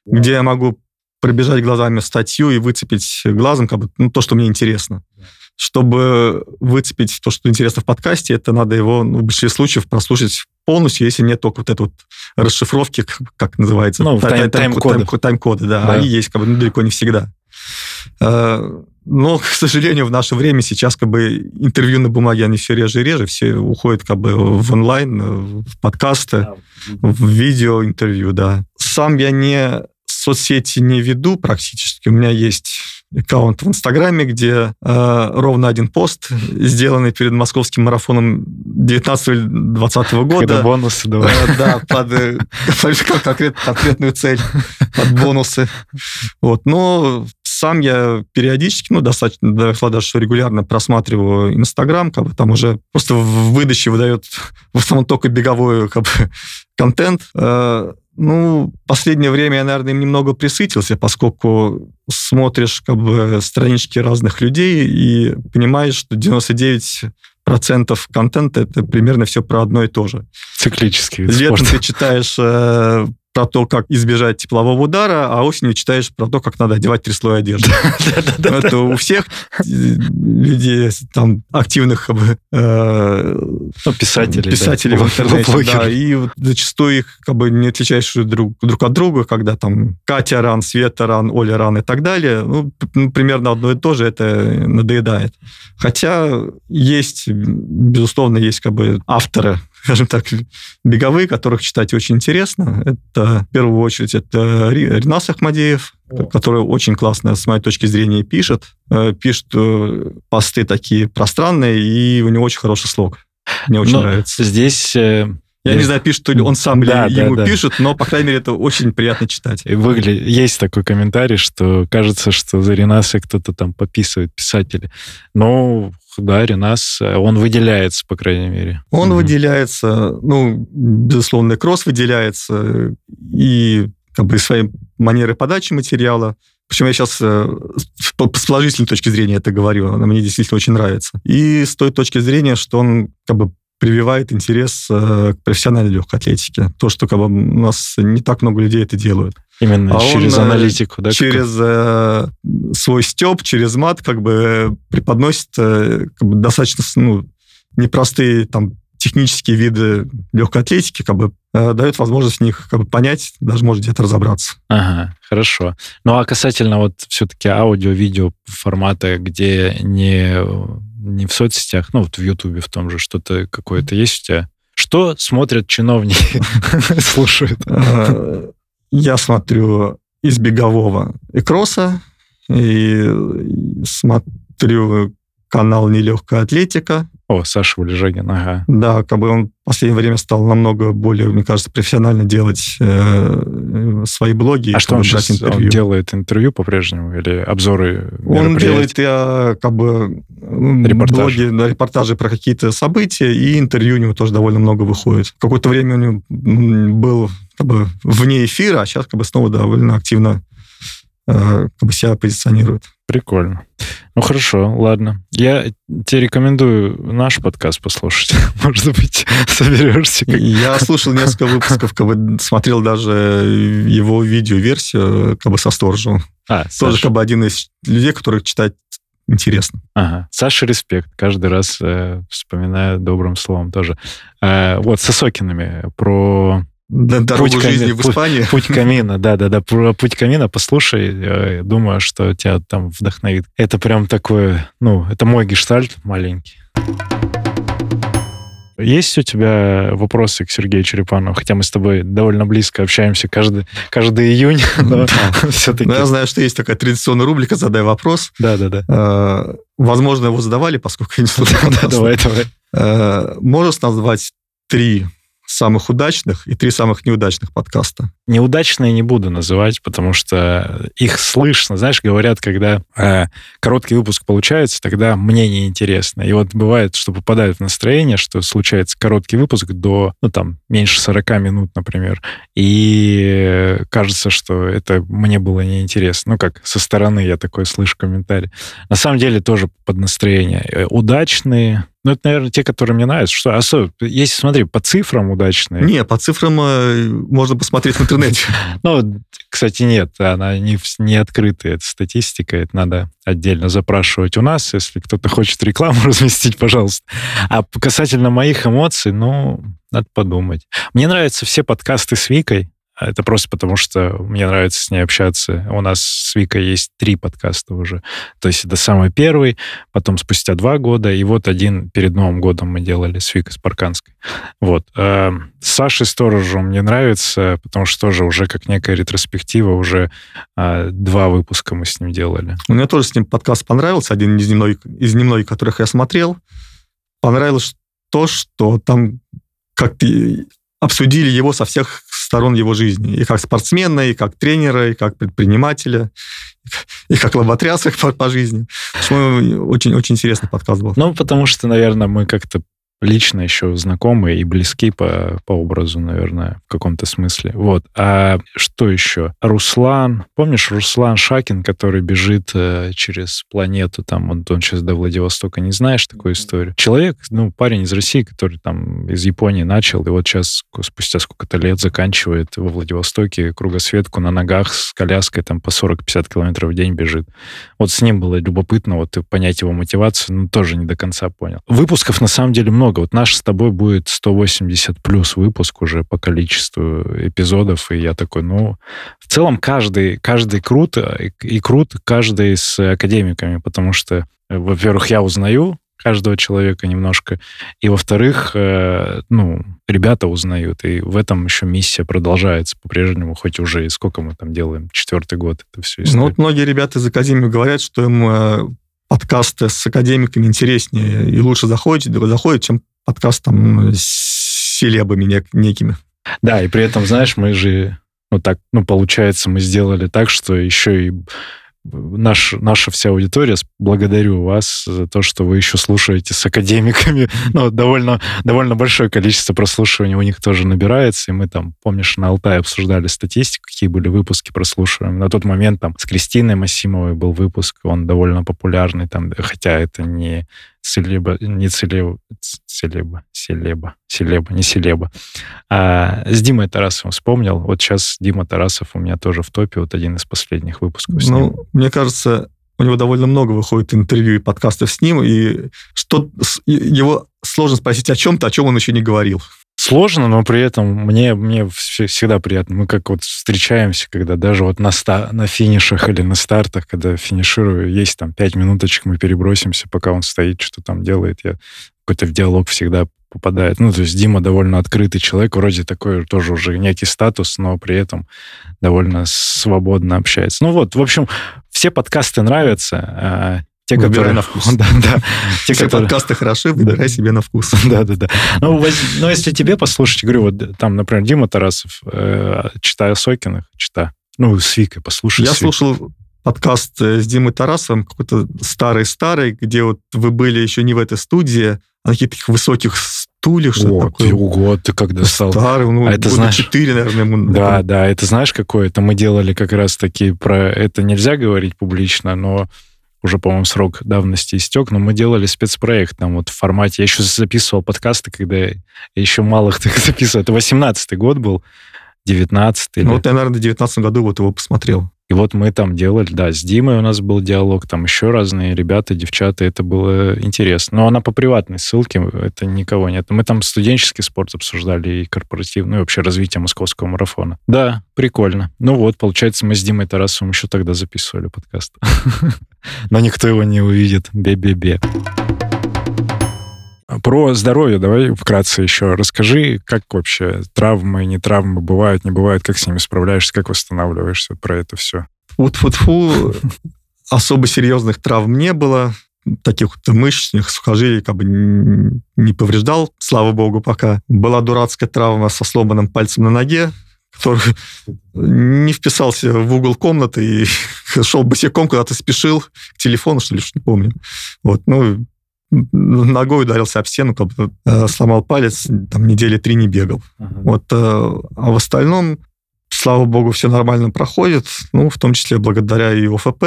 где я могу пробежать глазами статью и выцепить глазом как бы, ну, то, что мне интересно чтобы выцепить то, что интересно в подкасте, это надо его ну, в большинстве случаев прослушать полностью, если нет только вот этой вот расшифровки, как называется, ну, тайм-коды. Тайм тайм-коды, да. да. Они есть как бы ну, далеко не всегда. Э, но, к сожалению, в наше время сейчас как бы интервью на бумаге, они все реже и реже, все уходят как бы в онлайн, в подкасты, в видео интервью, да. Сам я не соцсети не веду практически. У меня есть аккаунт в Инстаграме, где э, ровно один пост, сделанный перед московским марафоном 19-20 года. Когда бонусы давай. Э, да, под, э, под конкрет, конкретную цель, под бонусы. Вот. Но сам я периодически, ну, достаточно, даже что регулярно просматриваю Инстаграм, как бы там уже просто в выдаче выдает в основном только беговой как бы, контент. Э, ну, последнее время я, наверное, им немного присытился, поскольку смотришь как бы странички разных людей и понимаешь, что 99 процентов контента это примерно все про одно и то же. Циклический Летом ты читаешь э, про то, как избежать теплового удара, а осенью читаешь про то, как надо одевать три слоя одежды. Это у всех людей, там, активных э, ну, писателей писателей в интернете, да, и зачастую их как бы не отличаешь друг от друга, когда там Катя ран, Света ран, Оля ран и так далее. Ну, примерно одно и то же, это надоедает. Хотя есть, безусловно, есть как бы авторы скажем так, беговые, которых читать очень интересно. Это, в первую очередь, это Ринас Ахмадеев, О. который очень классно, с моей точки зрения, пишет. Э, пишет э, посты такие пространные, и у него очень хороший слог. Мне очень но нравится. Здесь... Я не знаю, пишет ли он сам да, или да, ему да. пишет, но, по крайней мере, это очень приятно читать. Выглядит, есть такой комментарий, что кажется, что за Ренаса кто-то там пописывает, писатели. Но да, Ренас, он выделяется, по крайней мере. Он выделяется, ну, безусловно, Кросс выделяется, и как бы своей манерой подачи материала. Причем я сейчас э, с положительной точки зрения это говорю, она мне действительно очень нравится. И с той точки зрения, что он как бы прививает интерес э, к профессиональной легкой атлетике. То, что как бы, у нас не так много людей это делают. Именно а через он, э, аналитику, да? Через э, свой степ, через мат как бы преподносит э, как бы, достаточно ну, непростые там технические виды легкой атлетики, как бы э, дает возможность в них как бы понять, даже может где-то разобраться. Ага, хорошо. Ну а касательно вот все-таки аудио-видео формата, где не, не в соцсетях, ну вот в Ютубе в том же что-то какое-то есть у тебя? Что смотрят чиновники, слушают? Э, я смотрю из бегового и кросса, и смотрю канал «Нелегкая атлетика». О, Саша Валежагин, ага. Да, как бы он в последнее время стал намного более, мне кажется, профессионально делать э, свои блоги. А что он сейчас интервью. он делает интервью по-прежнему или обзоры Он делает я, как бы Репортаж. блоги, да, репортажи про какие-то события, и интервью у него тоже довольно много выходит. Какое-то время у него был как бы вне эфира, а сейчас как бы снова довольно активно э, как бы себя позиционирует. Прикольно. Ну хорошо, ладно. Я тебе рекомендую наш подкаст послушать. Может быть, соберешься. Как... Я слушал несколько выпусков, как бы смотрел даже его видео-версию как бы со сторожем. А, Тоже Саша. как бы один из людей, которых читать интересно. Ага. Саша, респект. Каждый раз э, вспоминаю добрым словом тоже. Э, вот, с Осокинами про Дорогу путь жизни в Испании. Путь камина, да-да-да. Про путь камина послушай. Думаю, что тебя там вдохновит. Это прям такое, ну, это мой гештальт маленький. Есть у тебя вопросы к Сергею Черепанову? Хотя мы с тобой довольно близко общаемся каждый, каждый июнь, но все-таки... Ну, я знаю, что есть такая традиционная рубрика «Задай вопрос». Да-да-да. А, возможно, его задавали, поскольку я не слушал. Давай, давай. А, можешь назвать три самых удачных и три самых неудачных подкаста. Неудачные не буду называть, потому что их слышно. Знаешь, говорят, когда э, короткий выпуск получается, тогда мне неинтересно. И вот бывает, что попадают в настроение, что случается короткий выпуск до, ну, там, меньше 40 минут, например, и кажется, что это мне было неинтересно. Ну, как со стороны я такой слышу комментарий. На самом деле тоже под настроение. Э, удачные, ну, это, наверное, те, которые мне нравятся. Что, особенно, если, смотри, по цифрам удачные. Не, по цифрам э, можно посмотреть в интернете. Ну, кстати, нет, она не, не открытая, эта статистика, это надо отдельно запрашивать у нас, если кто-то хочет рекламу разместить, пожалуйста. А касательно моих эмоций, ну, надо подумать. Мне нравятся все подкасты с Викой, это просто потому, что мне нравится с ней общаться. У нас с Викой есть три подкаста уже. То есть это самый первый, потом спустя два года, и вот один перед Новым годом мы делали с Викой Спарканской. Вот. А с Сашей Сторожем мне нравится, потому что тоже уже как некая ретроспектива, уже а, два выпуска мы с ним делали. У меня тоже с ним подкаст понравился, один из немногих, из немногих которых я смотрел. Понравилось то, что там как-то обсудили его со всех сторон его жизни. И как спортсмена, и как тренера, и как предпринимателя, и как лоботряса по, по жизни. Очень-очень интересный подкаст был. Ну, потому что, наверное, мы как-то лично еще знакомые и близки по, по образу, наверное, в каком-то смысле. Вот. А что еще? Руслан. Помнишь Руслан Шакин, который бежит э, через планету, там, он, он сейчас до Владивостока, не знаешь такую историю? Человек, ну, парень из России, который там из Японии начал, и вот сейчас спустя сколько-то лет заканчивает во Владивостоке кругосветку на ногах с коляской там по 40-50 километров в день бежит. Вот с ним было любопытно вот понять его мотивацию, но тоже не до конца понял. Выпусков на самом деле много много. Вот наш с тобой будет 180 плюс выпуск уже по количеству эпизодов, и я такой, ну, в целом каждый, каждый крут, и, и крут каждый с академиками, потому что, во-первых, я узнаю каждого человека немножко, и, во-вторых, э, ну, ребята узнают, и в этом еще миссия продолжается по-прежнему, хоть уже и сколько мы там делаем, четвертый год это все. Ну, вот многие ребята из Академии говорят, что им э, подкасты с академиками интереснее и лучше заходит, заходит чем подкаст там с селебами некими. Да, и при этом, знаешь, мы же, ну так, ну получается, мы сделали так, что еще и наш, наша вся аудитория, благодарю вас за то, что вы еще слушаете с академиками. Ну, довольно, довольно большое количество прослушиваний у них тоже набирается, и мы там, помнишь, на Алтае обсуждали статистику, какие были выпуски прослушиваемые. На тот момент там с Кристиной Масимовой был выпуск, он довольно популярный, там, хотя это не Селеба, не Целеба, Целеба, Селеба, Селеба, не Селеба. А с Димой Тарасовым вспомнил. Вот сейчас Дима Тарасов у меня тоже в топе, вот один из последних выпусков с ну, ним. мне кажется, у него довольно много выходит интервью и подкастов с ним, и что его сложно спросить о чем-то, о чем он еще не говорил сложно, но при этом мне, мне всегда приятно. Мы как вот встречаемся, когда даже вот на, ста, на финишах или на стартах, когда финиширую, есть там пять минуточек, мы перебросимся, пока он стоит, что там делает. Я какой-то в диалог всегда попадает. Ну, то есть Дима довольно открытый человек, вроде такой тоже уже некий статус, но при этом довольно свободно общается. Ну вот, в общем, все подкасты нравятся. Те, выбирай которые... на вкус. Да, да. Те, Если которые... подкасты хороши, выбирай себе на вкус. Да, да, да. Ну, воз... ну, если тебе послушать, говорю, вот там, например, Дима Тарасов, э, читая Сокиных, чита. Ну, с Викой послушай. Я слушал подкаст э, с Димой Тарасовым, какой-то старый-старый, где вот вы были еще не в этой студии, а на каких-то высоких стульях, что вот, такое. Ого, ты когда стал... Старый, ну, а это знаешь... 4, наверное. Ему, да, это... да, это знаешь какое? Это мы делали как раз таки про... Это нельзя говорить публично, но уже, по-моему, срок давности истек, но мы делали спецпроект там вот в формате... Я еще записывал подкасты, когда я еще малых так записывал. Это 18-й год был, 19-й. Ну, вот я, наверное, в 19 году вот его посмотрел. И вот мы там делали, да, с Димой у нас был диалог, там еще разные ребята, девчата, это было интересно. Но она по приватной ссылке, это никого нет. Мы там студенческий спорт обсуждали и корпоративный, и вообще развитие московского марафона. Да, прикольно. Ну вот, получается, мы с Димой Тарасовым еще тогда записывали подкаст. Но никто его не увидит. Бе-бе-бе. Про здоровье давай вкратце еще расскажи, как вообще травмы, не травмы бывают, не бывают, как с ними справляешься, как восстанавливаешься, про это все. Вот фу фу особо серьезных травм не было, таких вот мышечных сухожилий как бы не повреждал, слава богу, пока. Была дурацкая травма со сломанным пальцем на ноге, который не вписался в угол комнаты и шел босиком, куда-то спешил к телефону, что ли, не помню. Вот, ну, ногой ударился об стену, как бы, э, сломал палец, там недели три не бегал. Uh-huh. Вот, э, а в остальном, слава богу, все нормально проходит, ну, в том числе благодаря и ОФП,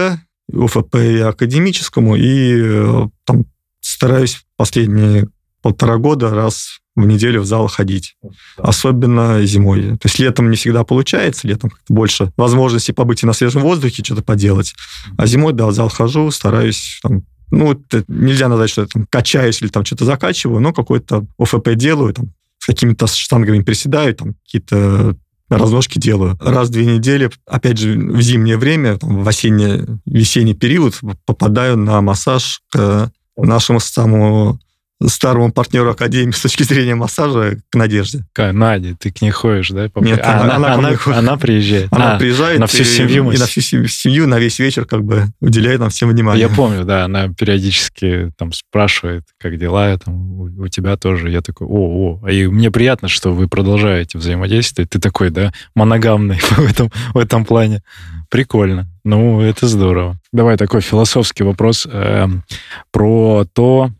и ОФП и академическому, и э, там стараюсь последние полтора года раз в неделю в зал ходить. Да. Особенно зимой. То есть летом не всегда получается, летом как-то больше возможности побыть и на свежем воздухе, что-то поделать. А зимой, да, в зал хожу, стараюсь там, ну, нельзя назвать, что я там качаюсь или там что-то закачиваю, но какой-то ОФП делаю, там, с какими-то штангами приседаю, там, какие-то разножки делаю. Раз в две недели, опять же, в зимнее время, там, в осенний, весенний период попадаю на массаж к нашему самому старому партнеру Академии с точки зрения массажа к Надежде. К Наде, ты к ней ходишь, да? Нет, а, она, она, она, она приезжает. Она а, приезжает. На всю и, семью. И, и на всю семью, на весь вечер как бы уделяет нам всем внимание. Я помню, да, она периодически там спрашивает, как дела, там, у, у тебя тоже. Я такой, о, о. И мне приятно, что вы продолжаете взаимодействовать. Ты такой, да, моногамный в этом, в этом плане. Прикольно. Ну, это здорово. Давай такой философский вопрос э, про то,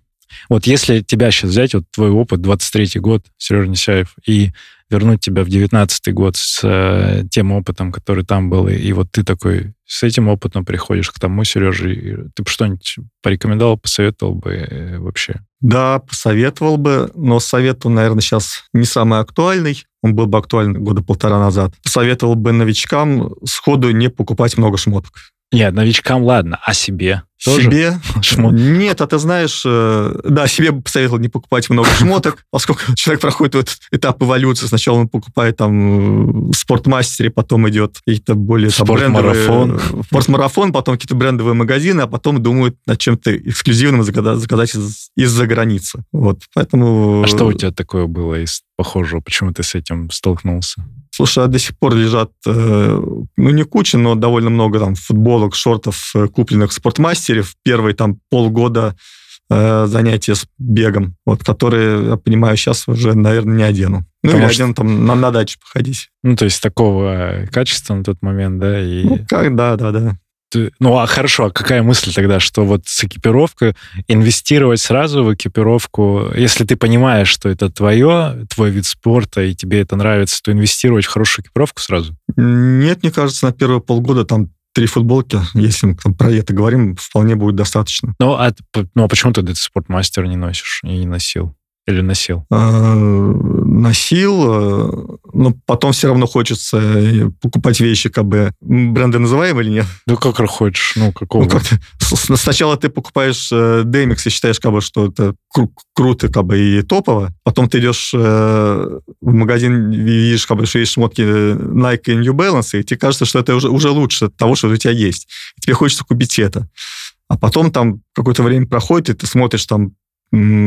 вот если тебя сейчас взять, вот твой опыт, 23-й год, Сережа Несяев, и вернуть тебя в 19-й год с э, тем опытом, который там был, и, и вот ты такой с этим опытом приходишь к тому, Сереже, ты бы что-нибудь порекомендовал, посоветовал бы э, вообще? Да, посоветовал бы, но совет, он, наверное, сейчас не самый актуальный. Он был бы актуален года полтора назад. Посоветовал бы новичкам сходу не покупать много шмоток. Нет, новичкам ладно, а себе? Тоже? Себе? Шмот. Нет, а ты знаешь, э, да, себе бы посоветовал не покупать много шмоток, поскольку человек проходит вот этап эволюции. Сначала он покупает там в спортмастере, потом идет какие-то более там, брендовые... Спортмарафон, потом какие-то брендовые магазины, а потом думают над чем-то эксклюзивным заказать, из- из-за границы. Вот, поэтому... А что у тебя такое было из похожего? Почему ты с этим столкнулся? Слушай, а до сих пор лежат, э, ну, не куча, но довольно много там футболок, шортов, э, купленных в спортмастере в первые там полгода э, занятия с бегом, вот, которые, я понимаю, сейчас уже, наверное, не одену. Ну, Потому или что... одену там на, на даче походить. Ну, то есть такого качества на тот момент, да? И... Ну, как, да, да, да ну, а хорошо, а какая мысль тогда, что вот с экипировкой инвестировать сразу в экипировку, если ты понимаешь, что это твое, твой вид спорта, и тебе это нравится, то инвестировать в хорошую экипировку сразу? Нет, мне кажется, на первые полгода там три футболки, если мы там, про это говорим, вполне будет достаточно. Ну, а, ну, а почему ты этот спортмастер не носишь и не носил? Или носил? А, носил, э, но потом все равно хочется э, покупать вещи, как бы бренды называем или нет? Да как хочешь, ну какого? Ну, как сначала ты покупаешь э, DMX и считаешь, как бы, что это кру- круто, как бы и топово. Потом ты идешь в магазин, видишь, как бы, что есть шмотки Nike и New Balance, и тебе кажется, что это уже, уже лучше того, что у тебя есть. И тебе хочется купить это. А потом там какое-то время проходит, и ты смотришь там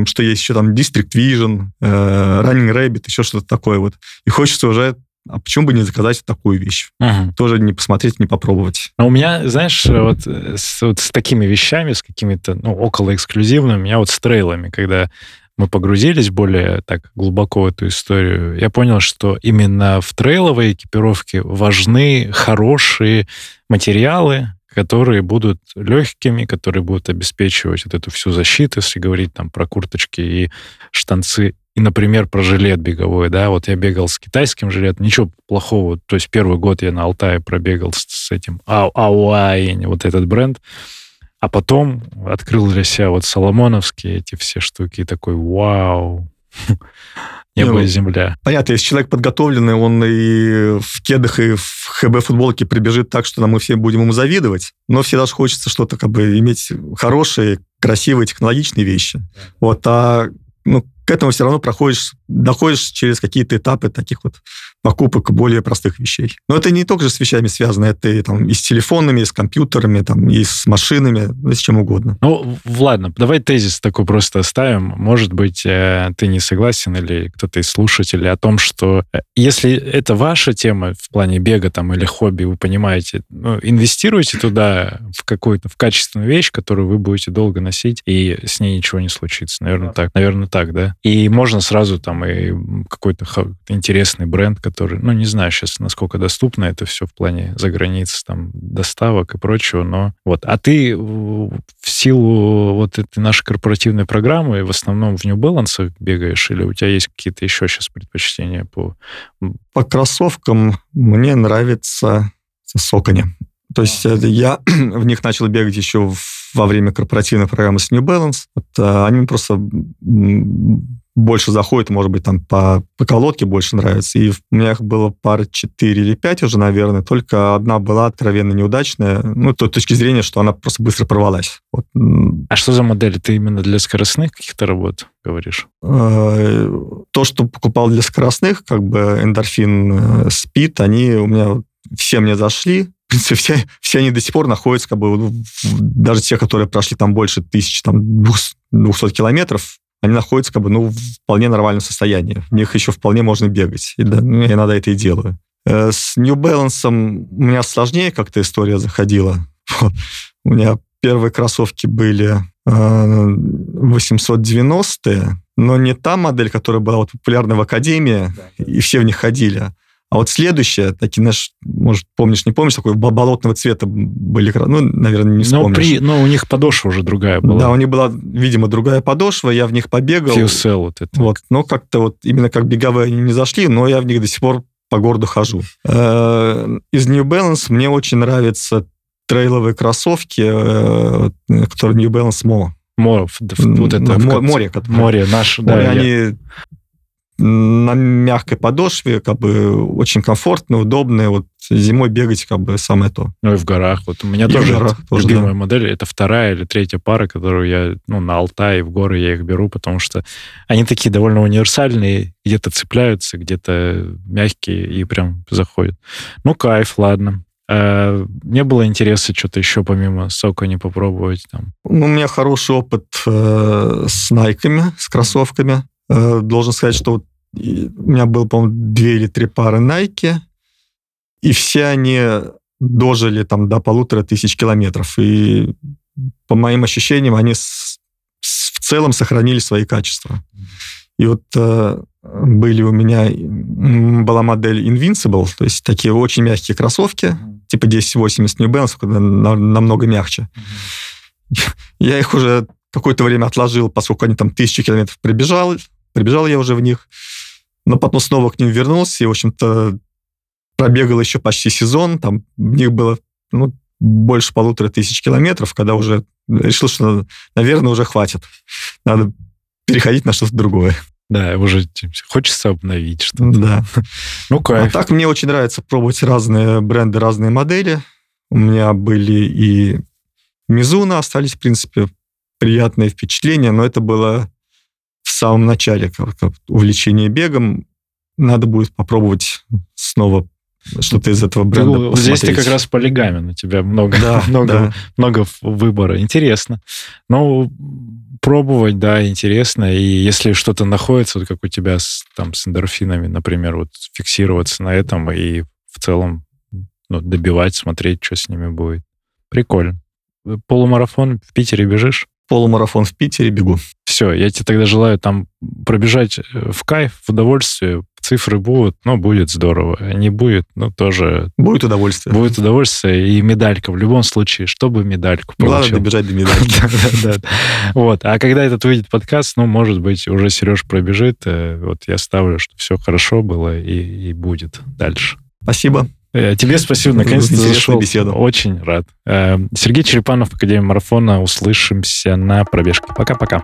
что есть еще там District Vision, э, Running Rabbit, еще что-то такое вот. И хочется уже а почему бы не заказать такую вещь? Мгм. Тоже не посмотреть, не попробовать. Но у меня, знаешь, вот э, с, вот с такими вещами, с какими-то, ну, около эксклюзивными, у меня вот с трейлами, когда мы погрузились более так глубоко в эту историю, я понял, что именно в трейловой экипировке важны хорошие материалы, которые будут легкими, которые будут обеспечивать вот эту всю защиту, если говорить там про курточки и штанцы, и, например, про жилет беговой, да, вот я бегал с китайским жилетом, ничего плохого, то есть первый год я на Алтае пробегал с, с этим Ау- Ауайн, вот этот бренд, а потом открыл для себя вот соломоновские эти все штуки, и такой, вау, небо Ну, и земля. Понятно, если человек подготовленный, он и в кедах, и в ХБ-футболке прибежит так, что мы все будем ему завидовать. Но всегда же хочется что-то как бы иметь хорошие, красивые, технологичные вещи. Вот, а ну, к этому все равно проходишь, доходишь через какие-то этапы таких вот покупок более простых вещей. Но это не только же с вещами связано, это и, там, и с телефонами, и с компьютерами, там, и с машинами, ну, с чем угодно. Ну, ладно, давай тезис такой просто оставим. Может быть, э, ты не согласен или кто-то из слушателей о том, что э, если это ваша тема в плане бега там или хобби, вы понимаете, ну, инвестируйте туда в какую-то, в качественную вещь, которую вы будете долго носить, и с ней ничего не случится. Наверное, так. Наверное, так, да? И можно сразу там и какой-то интересный бренд, который, ну, не знаю сейчас, насколько доступно это все в плане за границ, там, доставок и прочего, но вот. А ты в силу вот этой нашей корпоративной программы в основном в New Balance бегаешь или у тебя есть какие-то еще сейчас предпочтения по... По кроссовкам мне нравится Сокони. То есть это я в них начал бегать еще в- во время корпоративной программы с New Balance. Вот, а, они просто больше заходят, может быть, там по, по колодке больше нравится. И у меня их было пара 4 или 5 уже, наверное. Только одна была откровенно неудачная. Ну, с той точки зрения, что она просто быстро порвалась. Вот, А что за модели? Ты именно для скоростных каких-то работ говоришь? Э, то, что покупал для скоростных, как бы эндорфин, э, спид, они у меня все мне зашли. В принципе, все, все они до сих пор находятся, как бы, даже те, которые прошли там больше тысячи, там, 200 километров, они находятся, как бы, ну, в вполне нормальном состоянии. В них еще вполне можно бегать. И да, ну, я иногда это и делаю. Э, С New Balance у меня сложнее как-то история заходила. У меня первые кроссовки были э, 890-е, но не та модель, которая была вот популярна в Академии, и все в них ходили. А вот следующая, такие, знаешь, может, помнишь, не помнишь, такой бо- болотного цвета были, ну, наверное, не Но, вспомнишь. при, но у них подошва уже другая была. Да, у них была, видимо, другая подошва, я в них побегал. FuSell вот это. Вот, но как-то вот именно как беговые они не зашли, но я в них до сих пор по городу хожу. Э, Из New Balance мне очень нравятся трейловые кроссовки, э, которые New Balance Mo. Мо- в- в- вот это море, которое. Море наш, да. Море, я- они на мягкой подошве, как бы очень комфортные, удобные. Вот зимой бегать как бы самое то. Ну и в горах. Вот у меня И тоже, горах тоже, любимая модель. Это вторая или третья пара, которую я ну, на Алтае, в горы я их беру, потому что они такие довольно универсальные, где-то цепляются, где-то мягкие и прям заходят. Ну, кайф, ладно. А, не было интереса что-то еще помимо сока не попробовать там. Ну, у меня хороший опыт э, с найками, с кроссовками. Э, должен сказать, что вот у меня было, по-моему, две или три пары найки, и все они дожили там до полутора тысяч километров. И по моим ощущениям, они с- с- в целом сохранили свои качества. И вот э, были у меня, была модель Invincible, то есть такие очень мягкие кроссовки, типа 1080 New Balance, на- намного мягче. Я их уже какое-то время отложил, поскольку они там тысячу километров прибежал, прибежал я уже в них, но потом снова к ним вернулся и, в общем-то, пробегал еще почти сезон, там в них было ну, больше полутора тысяч километров, когда уже решил, что, наверное, уже хватит. Надо переходить на что-то другое. Да, уже хочется обновить что-то. Да. Ну, А кайф. так мне очень нравится пробовать разные бренды, разные модели. У меня были и Мизуна, остались, в принципе, приятные впечатления, но это было в самом начале как, увлечение бегом. Надо будет попробовать снова что-то из этого бренда Ты- здесь ты посмотреть. как раз полигамен, у тебя много, Да, много, да. много выбора. Интересно. Ну, пробовать, да, интересно. И если что-то находится, вот как у тебя с, там с эндорфинами, например, вот фиксироваться на этом и в целом ну, добивать, смотреть, что с ними будет. Прикольно. Полумарафон в Питере бежишь? Полумарафон в Питере бегу. Все, я тебе тогда желаю там пробежать э, в кайф, в удовольствие. Цифры будут, но будет здорово. Не будет, ну тоже... Будет удовольствие. Будет удовольствие и медалька. В любом случае, чтобы медальку получил. Главное добежать до медальки. Вот. А когда этот выйдет подкаст, ну, может быть, уже Сереж пробежит. Э, вот я ставлю, что все хорошо было и будет дальше. Спасибо. Э, тебе спасибо, наконец-то зашел. беседу. Очень рад. Э, Сергей Черепанов, Академия Марафона. Услышимся на пробежке. Пока-пока.